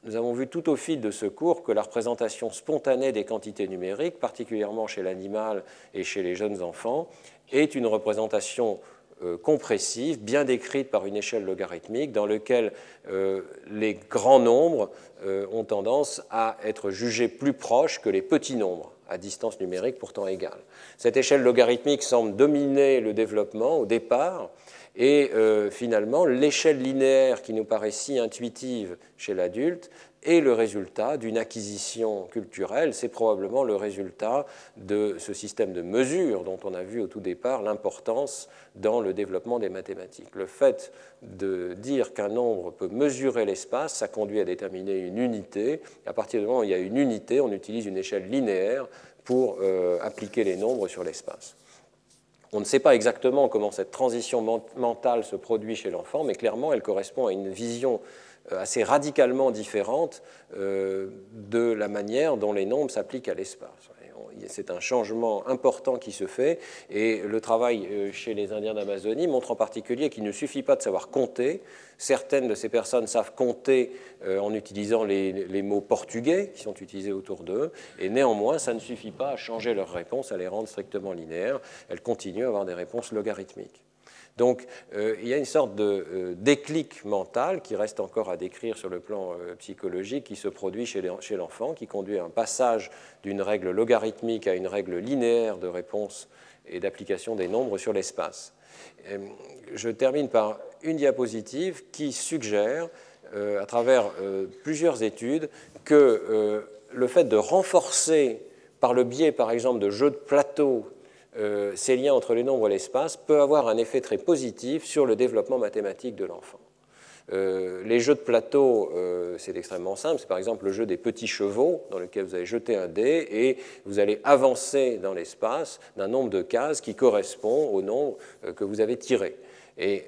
nous avons vu tout au fil de ce cours que la représentation spontanée des quantités numériques, particulièrement chez l'animal et chez les jeunes enfants, est une représentation euh, compressive, bien décrite par une échelle logarithmique, dans laquelle euh, les grands nombres euh, ont tendance à être jugés plus proches que les petits nombres à distance numérique pourtant égale. Cette échelle logarithmique semble dominer le développement au départ, et euh, finalement, l'échelle linéaire qui nous paraît si intuitive chez l'adulte est le résultat d'une acquisition culturelle. C'est probablement le résultat de ce système de mesure dont on a vu au tout départ l'importance dans le développement des mathématiques. Le fait de dire qu'un nombre peut mesurer l'espace, ça conduit à déterminer une unité. À partir du moment où il y a une unité, on utilise une échelle linéaire pour euh, appliquer les nombres sur l'espace. On ne sait pas exactement comment cette transition mentale se produit chez l'enfant, mais clairement, elle correspond à une vision euh, assez radicalement différente euh, de la manière dont les nombres s'appliquent à l'espace c'est un changement important qui se fait. Et le travail euh, chez les Indiens d'Amazonie montre en particulier qu'il ne suffit pas de savoir compter. Certaines de ces personnes savent compter euh, en utilisant les, mots portugais qui sont utilisés autour d'eux. Et néanmoins, ça ne suffit pas à changer leurs réponses, à les rendre strictement linéaires. Elles continuent à avoir des réponses logarithmiques. Donc euh, il y a une sorte de euh, déclic mental qui reste encore à décrire sur le plan euh, psychologique, qui se produit chez l'enfant, qui conduit à un passage d'une règle logarithmique à une règle linéaire de réponse et d'application des nombres sur l'espace. Je termine par une diapositive qui suggère, à travers plusieurs études, que le fait de renforcer par le biais, par exemple, de jeux de plateau euh, ces liens entre les nombres et l'espace peut avoir un effet très positif sur le développement mathématique de l'enfant. Euh, les jeux de plateau, euh, c'est extrêmement simple. C'est par exemple le jeu des petits chevaux, dans lequel vous allez jeter un dé et vous allez avancer dans l'espace d'un nombre de cases qui correspond au nombre que vous avez tiré. Et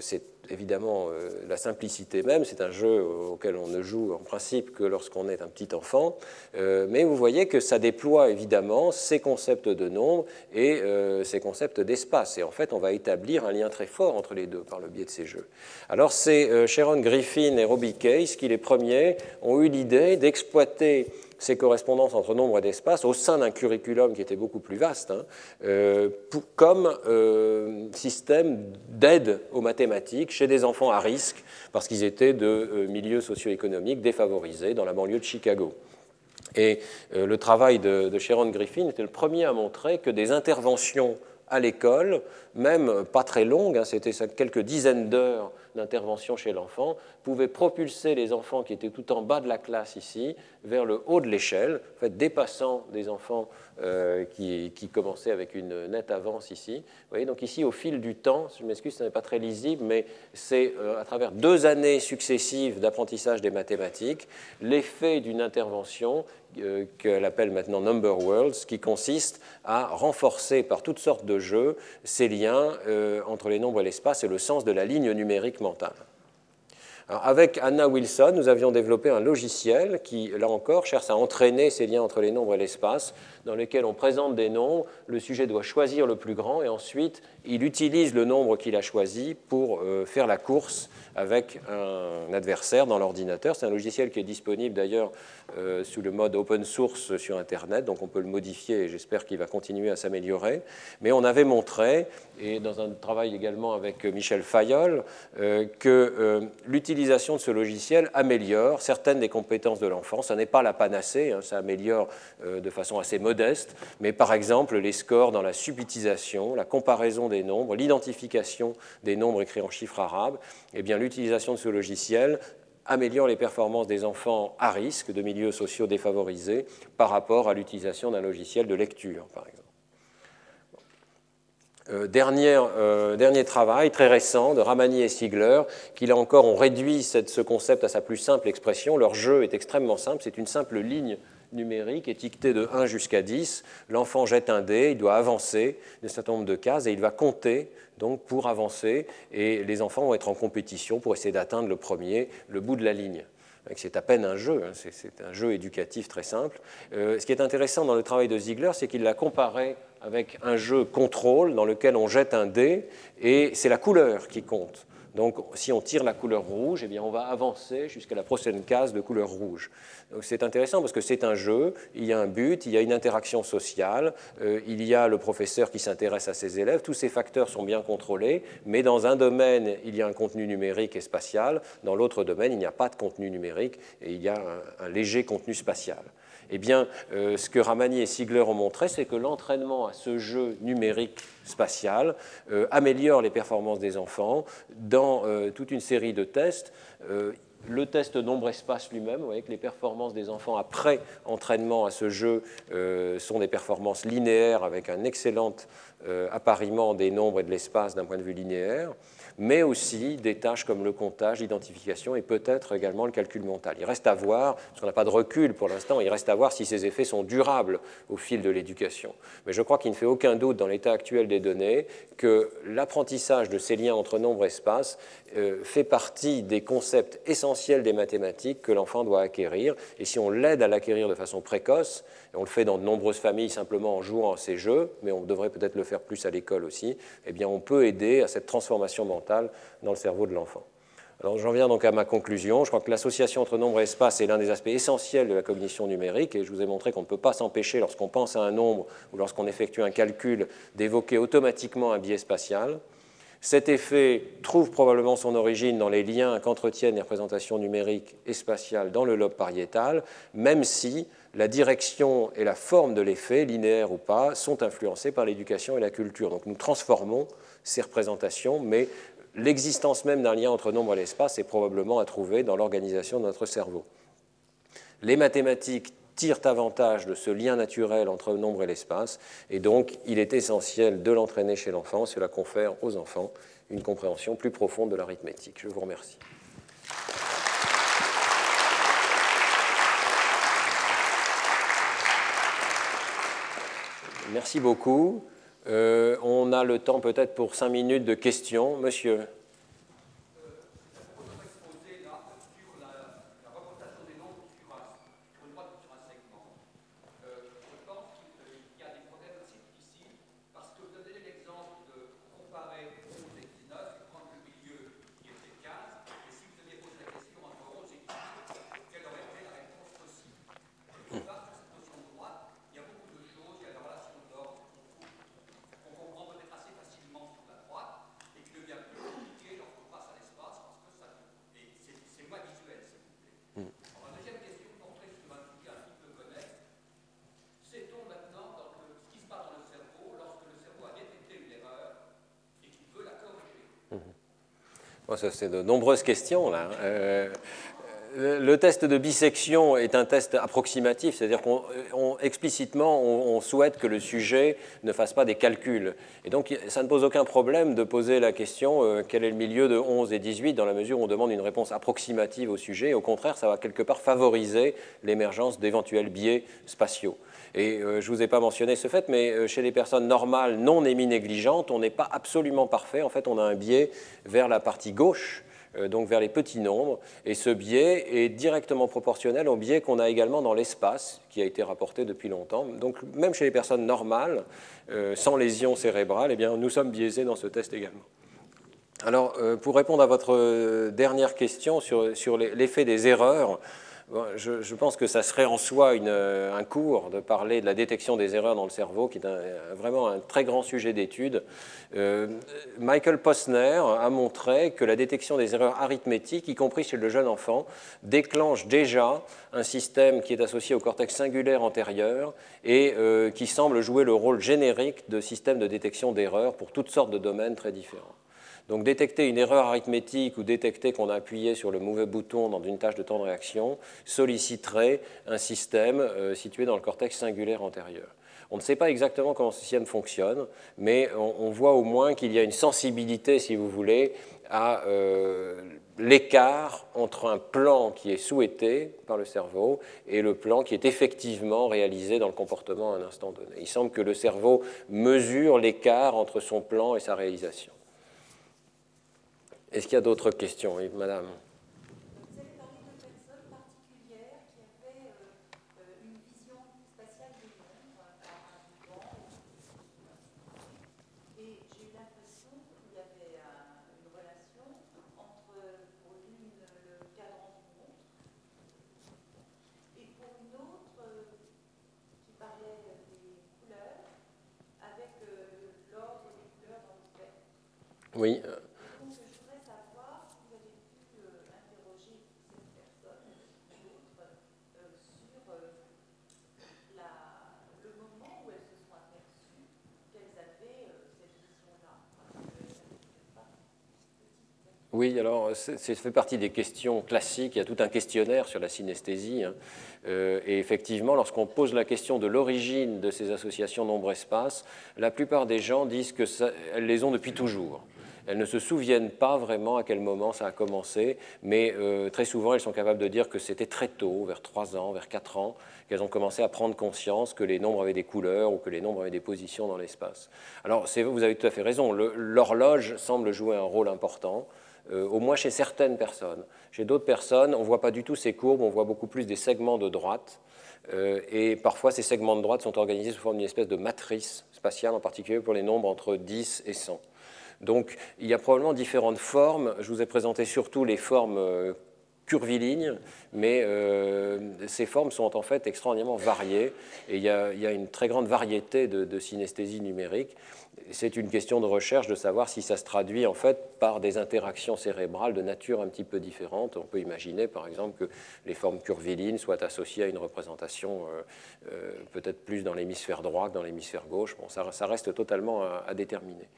c'est évidemment euh, la simplicité même. C'est un jeu auquel on ne joue en principe que lorsqu'on est un petit enfant. Euh, mais vous voyez que ça déploie évidemment ces concepts de nombre et euh, ces concepts d'espace. Et en fait, on va établir un lien très fort entre les deux par le biais de ces jeux. Alors, c'est Sharon Griffin et Robbie Case qui, les premiers, ont eu l'idée d'exploiter ces correspondances entre nombre et d'espace au sein d'un curriculum qui était beaucoup plus vaste, hein, euh, comme euh, système d'aide aux mathématiques chez des enfants à risque, parce qu'ils étaient de euh, milieux socio-économiques défavorisés dans la banlieue de Chicago. Et le travail de Sharon Griffin était le premier à montrer que des interventions à l'école, même pas très longues, hein, c'était quelques dizaines d'heures d'intervention chez l'enfant, pouvait propulser les enfants qui étaient tout en bas de la classe ici vers le haut de l'échelle, en fait, dépassant des enfants euh, qui, commençaient avec une nette avance ici. Vous voyez, donc ici, au fil du temps, je m'excuse, ce n'est pas très lisible, mais c'est euh, à travers deux années successives d'apprentissage des mathématiques, l'effet d'une intervention euh, qu'elle appelle maintenant Number Worlds, qui consiste à renforcer par toutes sortes de jeux ces liens entre les nombres et l'espace et le sens de la ligne numérique mentale. avec Anna Wilson, nous avions développé un logiciel qui, là encore, cherche à entraîner ces liens entre les nombres et l'espace, dans lesquels on présente des nombres, le sujet doit choisir le plus grand et ensuite il utilise le nombre qu'il a choisi pour euh, faire la course avec un adversaire dans l'ordinateur. C'est un logiciel qui est disponible d'ailleurs euh, sous le mode open source sur Internet, donc on peut le modifier et j'espère qu'il va continuer à s'améliorer. Mais on avait montré, et dans un travail également avec Michel Fayol, euh, que l'utilisation de ce logiciel améliore certaines des compétences de l'enfant. Ça n'est pas la panacée, hein, ça améliore de façon assez mais par exemple les scores dans la subtilisation, la comparaison des nombres, l'identification des nombres écrits en chiffres arabes, eh l'utilisation de ce logiciel améliore les performances des enfants à risque de milieux sociaux défavorisés par rapport à l'utilisation d'un logiciel de lecture, par exemple. Euh, euh, dernier travail très récent de Ramani et Siegler, qui là encore ont réduit ce concept à sa plus simple expression. Leur jeu est extrêmement simple, c'est une simple ligne numérique étiquetée de 1 jusqu'à 10. L'enfant jette un dé, il doit avancer de certain nombre de cases et il va compter donc pour avancer et les enfants vont être en compétition pour essayer d'atteindre le premier, le bout de la ligne. C'est à peine un jeu, hein, c'est un jeu éducatif très simple. Euh, ce qui est intéressant dans le travail de Ziegler, c'est qu'il l'a comparé avec un jeu contrôle dans lequel on jette un dé et c'est la couleur qui compte. Donc, si on tire la couleur rouge, eh bien, on va avancer jusqu'à la prochaine case de couleur rouge. c'est intéressant parce que c'est un jeu, il y a un but, il y a une interaction sociale, euh, il y a le professeur qui s'intéresse à ses élèves, tous ces facteurs sont bien contrôlés, mais dans un domaine, il y a un contenu numérique et spatial, dans l'autre domaine, il n'y a pas de contenu numérique et il y a un léger contenu spatial. Eh bien, euh, ce que Ramani et Siegler ont montré, c'est que l'entraînement à ce jeu numérique spatial euh, améliore les performances des enfants dans euh, toute une série de tests. le test nombre-espace lui-même, vous voyez que les performances des enfants après entraînement à ce jeu sont des performances linéaires avec un excellent appariement des nombres et de l'espace d'un point de vue linéaire mais aussi des tâches comme le comptage, l'identification et peut-être également le calcul mental. Il reste à voir, parce qu'on n'a pas de recul pour l'instant, il reste à voir si ces effets sont durables au fil de l'éducation. Mais je crois qu'il ne fait aucun doute dans l'état actuel des données que l'apprentissage de ces liens entre nombre et espace euh, fait partie des concepts essentiels des mathématiques que l'enfant doit acquérir. Et si on l'aide à l'acquérir de façon précoce, on le fait dans de nombreuses familles simplement en jouant à ces jeux, mais on devrait peut-être le faire plus à l'école aussi, eh bien on peut aider à cette transformation mentale dans le cerveau de l'enfant. Alors j'en viens donc à ma conclusion. Je crois que l'association entre nombre et espace est l'un des aspects essentiels de la cognition numérique et je vous ai montré qu'on ne peut pas s'empêcher lorsqu'on pense à un nombre ou lorsqu'on effectue un calcul d'évoquer automatiquement un biais spatial. Cet effet trouve probablement son origine dans les liens qu'entretiennent les représentations numériques et spatiales dans le lobe pariétal, même si la direction et la forme de l'effet, linéaire ou pas, sont influencées par l'éducation et la culture. Donc nous transformons ces représentations, mais l'existence même d'un lien entre nombre et l'espace est probablement à trouver dans l'organisation de notre cerveau. Les mathématiques tirent avantage de ce lien naturel entre nombre et l'espace, et donc il est essentiel de l'entraîner chez l'enfant, cela confère aux enfants une compréhension plus profonde de l'arithmétique. Je vous remercie. Merci beaucoup. Euh, on a le temps peut-être pour cinq minutes de questions. Monsieur. C'est de nombreuses questions là. Euh, le test de bisection est un test approximatif, c'est-à-dire qu'explicitement, on, on, souhaite que le sujet ne fasse pas des calculs. Et donc, ça ne pose aucun problème de poser la question euh, quel est le milieu de 11 et 18 dans la mesure où on demande une réponse approximative au sujet. au contraire, ça va quelque part favoriser l'émergence d'éventuels biais spatiaux. Et euh, je ne vous ai pas mentionné ce fait, mais euh, chez les personnes normales, non émis négligentes, on n'est pas absolument parfait. En fait, on a un biais vers la partie gauche donc vers les petits nombres. Et ce biais est directement proportionnel au biais qu'on a également dans l'espace, qui a été rapporté depuis longtemps. Donc même chez les personnes normales, sans lésion cérébrale, eh bien, nous sommes biaisés dans ce test également. Alors, pour répondre à votre dernière question sur, sur l'effet des erreurs, je, pense que ça serait en soi un cours de parler de la détection des erreurs dans le cerveau, qui est vraiment un très grand sujet d'étude. Euh, Michael Posner a montré que la détection des erreurs arithmétiques, y compris chez le jeune enfant, déclenche déjà un système qui est associé au cortex singulaire antérieur et euh, qui semble jouer le rôle générique de système de détection d'erreurs pour toutes sortes de domaines très différents. Donc détecter une erreur arithmétique ou détecter qu'on a appuyé sur le mauvais bouton dans une tâche de temps de réaction solliciterait un système euh, situé dans le cortex singulaire antérieur. On ne sait pas exactement comment ce système fonctionne, mais on, voit au moins qu'il y a une sensibilité, si vous voulez, à euh, l'écart entre un plan qui est souhaité par le cerveau et le plan qui est effectivement réalisé dans le comportement à un instant donné. Il semble que le cerveau mesure l'écart entre son plan et sa réalisation. Est-ce qu'il y a d'autres questions, oui, madame? Vous avez parlé de personnes particulières qui avaient euh, une vision spatiale des nombres à un vivant. Et j'ai eu l'impression qu'il y avait une relation entre, pour l'une, le cadran du montre, et pour une autre, qui parlait des couleurs, avec l'ordre des couleurs dans le spectre. Oui. Oui, alors ça fait partie des questions classiques. Il y a tout un questionnaire sur la synesthésie. Hein. Euh, et effectivement, lorsqu'on pose la question de l'origine de ces associations nombre-espace, la plupart des gens disent qu'elles les ont depuis toujours. Elles ne se souviennent pas vraiment à quel moment ça a commencé, mais euh, très souvent, elles sont capables de dire que c'était très tôt, vers 3 ans, vers 4 ans, qu'elles ont commencé à prendre conscience que les nombres avaient des couleurs ou que les nombres avaient des positions dans l'espace. Alors, vous avez tout à fait raison, l'horloge semble jouer un rôle important. Euh, au moins chez certaines personnes. Chez d'autres personnes, on ne voit pas du tout ces courbes, on voit beaucoup plus des segments de droite. Euh, et parfois, ces segments de droite sont organisés sous forme d'une espèce de matrice spatiale, en particulier pour les nombres entre 10 et 100. Donc, il y a probablement différentes formes. Je vous ai présenté surtout les formes euh, curvilignes, mais ces formes sont en fait extraordinairement variées et il y a, une très grande variété de, de synesthésie numérique c'est une question de recherche de savoir si ça se traduit en fait par des interactions cérébrales de nature un petit peu différente. On peut imaginer par exemple que les formes curvilines soient associées à une représentation euh, euh, peut-être plus dans l'hémisphère droit que dans l'hémisphère gauche. Bon, ça, reste totalement à, déterminer.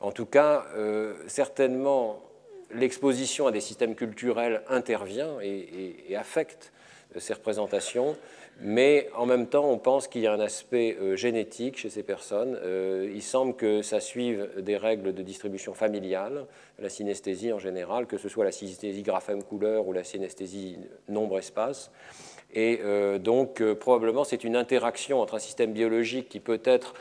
En tout cas, euh, certainement, l'exposition à des systèmes culturels intervient et affecte ces représentations mais en même temps, on pense qu'il y a un aspect euh, génétique chez ces personnes. Euh, il semble que ça suive des règles de distribution familiale, la synesthésie en général, que ce soit la synesthésie graphème-couleur ou la synesthésie nombre-espace. Et euh, donc, probablement, c'est une interaction entre un système biologique qui peut-être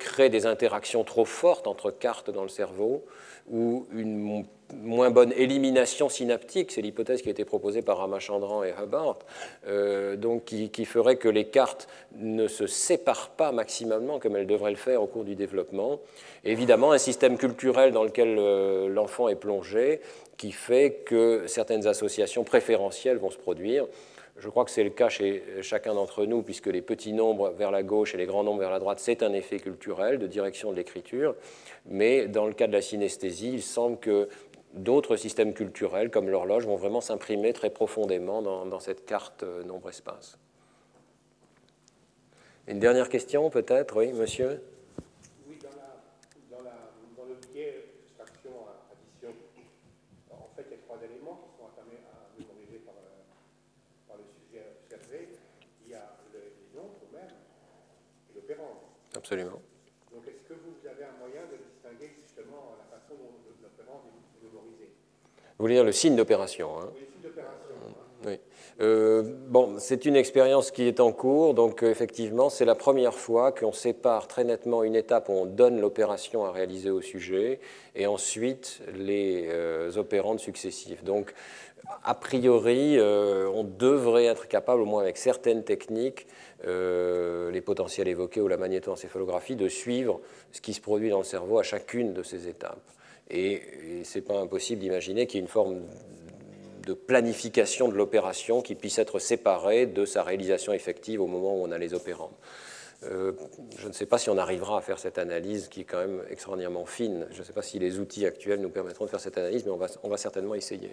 crée des interactions trop fortes entre cartes dans le cerveau, ou une moins bonne élimination synaptique, c'est l'hypothèse qui a été proposée par Ramachandran et Hubbard, euh, donc qui, ferait que les cartes ne se séparent pas maximalement comme elles devraient le faire au cours du développement. évidemment, un système culturel dans lequel euh, l'enfant est plongé, qui fait que certaines associations préférentielles vont se produire. Je crois que c'est le cas chez chacun d'entre nous, puisque les petits nombres vers la gauche et les grands nombres vers la droite, c'est un effet culturel de direction de l'écriture. Mais dans le cas de la synesthésie, il semble que d'autres systèmes culturels, comme l'horloge, vont vraiment s'imprimer très profondément dans, cette carte euh, nombre-espace. Une dernière question, peut-être? Oui, monsieur? Oui, dans, le biais extraction-addition, en fait, il y a trois éléments qui sont à mémoriser par, par, le sujet observé. Il y a les nombres eux-mêmes et l'opérant. Absolument. Vous voulez dire le signe d'opération. Hein. Oui, le signe d'opération. Oui. Euh, bon, c'est une expérience qui est en cours, donc euh, effectivement, c'est la première fois qu'on sépare très nettement une étape où on donne l'opération à réaliser au sujet et ensuite les euh, opérandes successives. Donc, a priori, on devrait être capable, au moins avec certaines techniques, les potentiels évoqués ou la magnétoencéphalographie, de suivre ce qui se produit dans le cerveau à chacune de ces étapes. Et, et ce n'est pas impossible d'imaginer qu'il y ait une forme de planification de l'opération qui puisse être séparée de sa réalisation effective au moment où on a les opérandes. Euh, je ne sais pas si on arrivera à faire cette analyse qui est quand même extraordinairement fine. Je ne sais pas si les outils actuels nous permettront de faire cette analyse, mais on va, certainement essayer.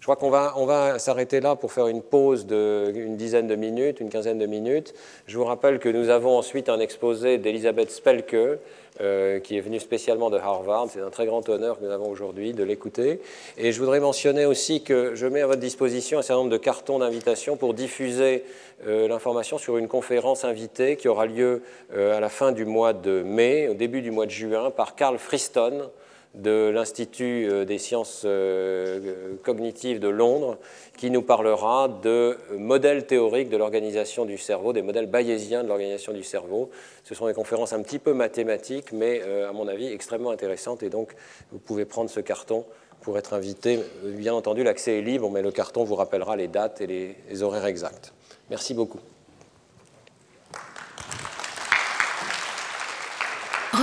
Je crois qu'on va, va s'arrêter là pour faire une pause d'une dizaine de minutes, une quinzaine de minutes. Je vous rappelle que nous avons ensuite un exposé d'Elisabeth Spelke, euh, qui est venue spécialement de Harvard. C'est un très grand honneur que nous avons aujourd'hui de l'écouter. Et je voudrais mentionner aussi que je mets à votre disposition un certain nombre de cartons d'invitation pour diffuser euh, l'information sur une conférence invitée qui aura lieu euh, à la fin du mois de mai, au début du mois de juin, par Carl Friston de l'Institut euh, des sciences euh, cognitives de Londres, qui nous parlera de modèles théoriques de l'organisation du cerveau, des modèles bayésiens de l'organisation du cerveau. Ce sont des conférences un petit peu mathématiques, mais euh, à mon avis extrêmement intéressantes. Et donc, vous pouvez prendre ce carton pour être invité. Bien entendu, l'accès est libre, mais le carton vous rappellera les dates et les horaires exacts. Merci beaucoup.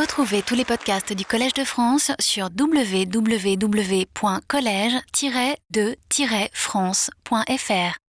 Retrouvez tous les podcasts du Collège de France sur www.collège-de-france.fr.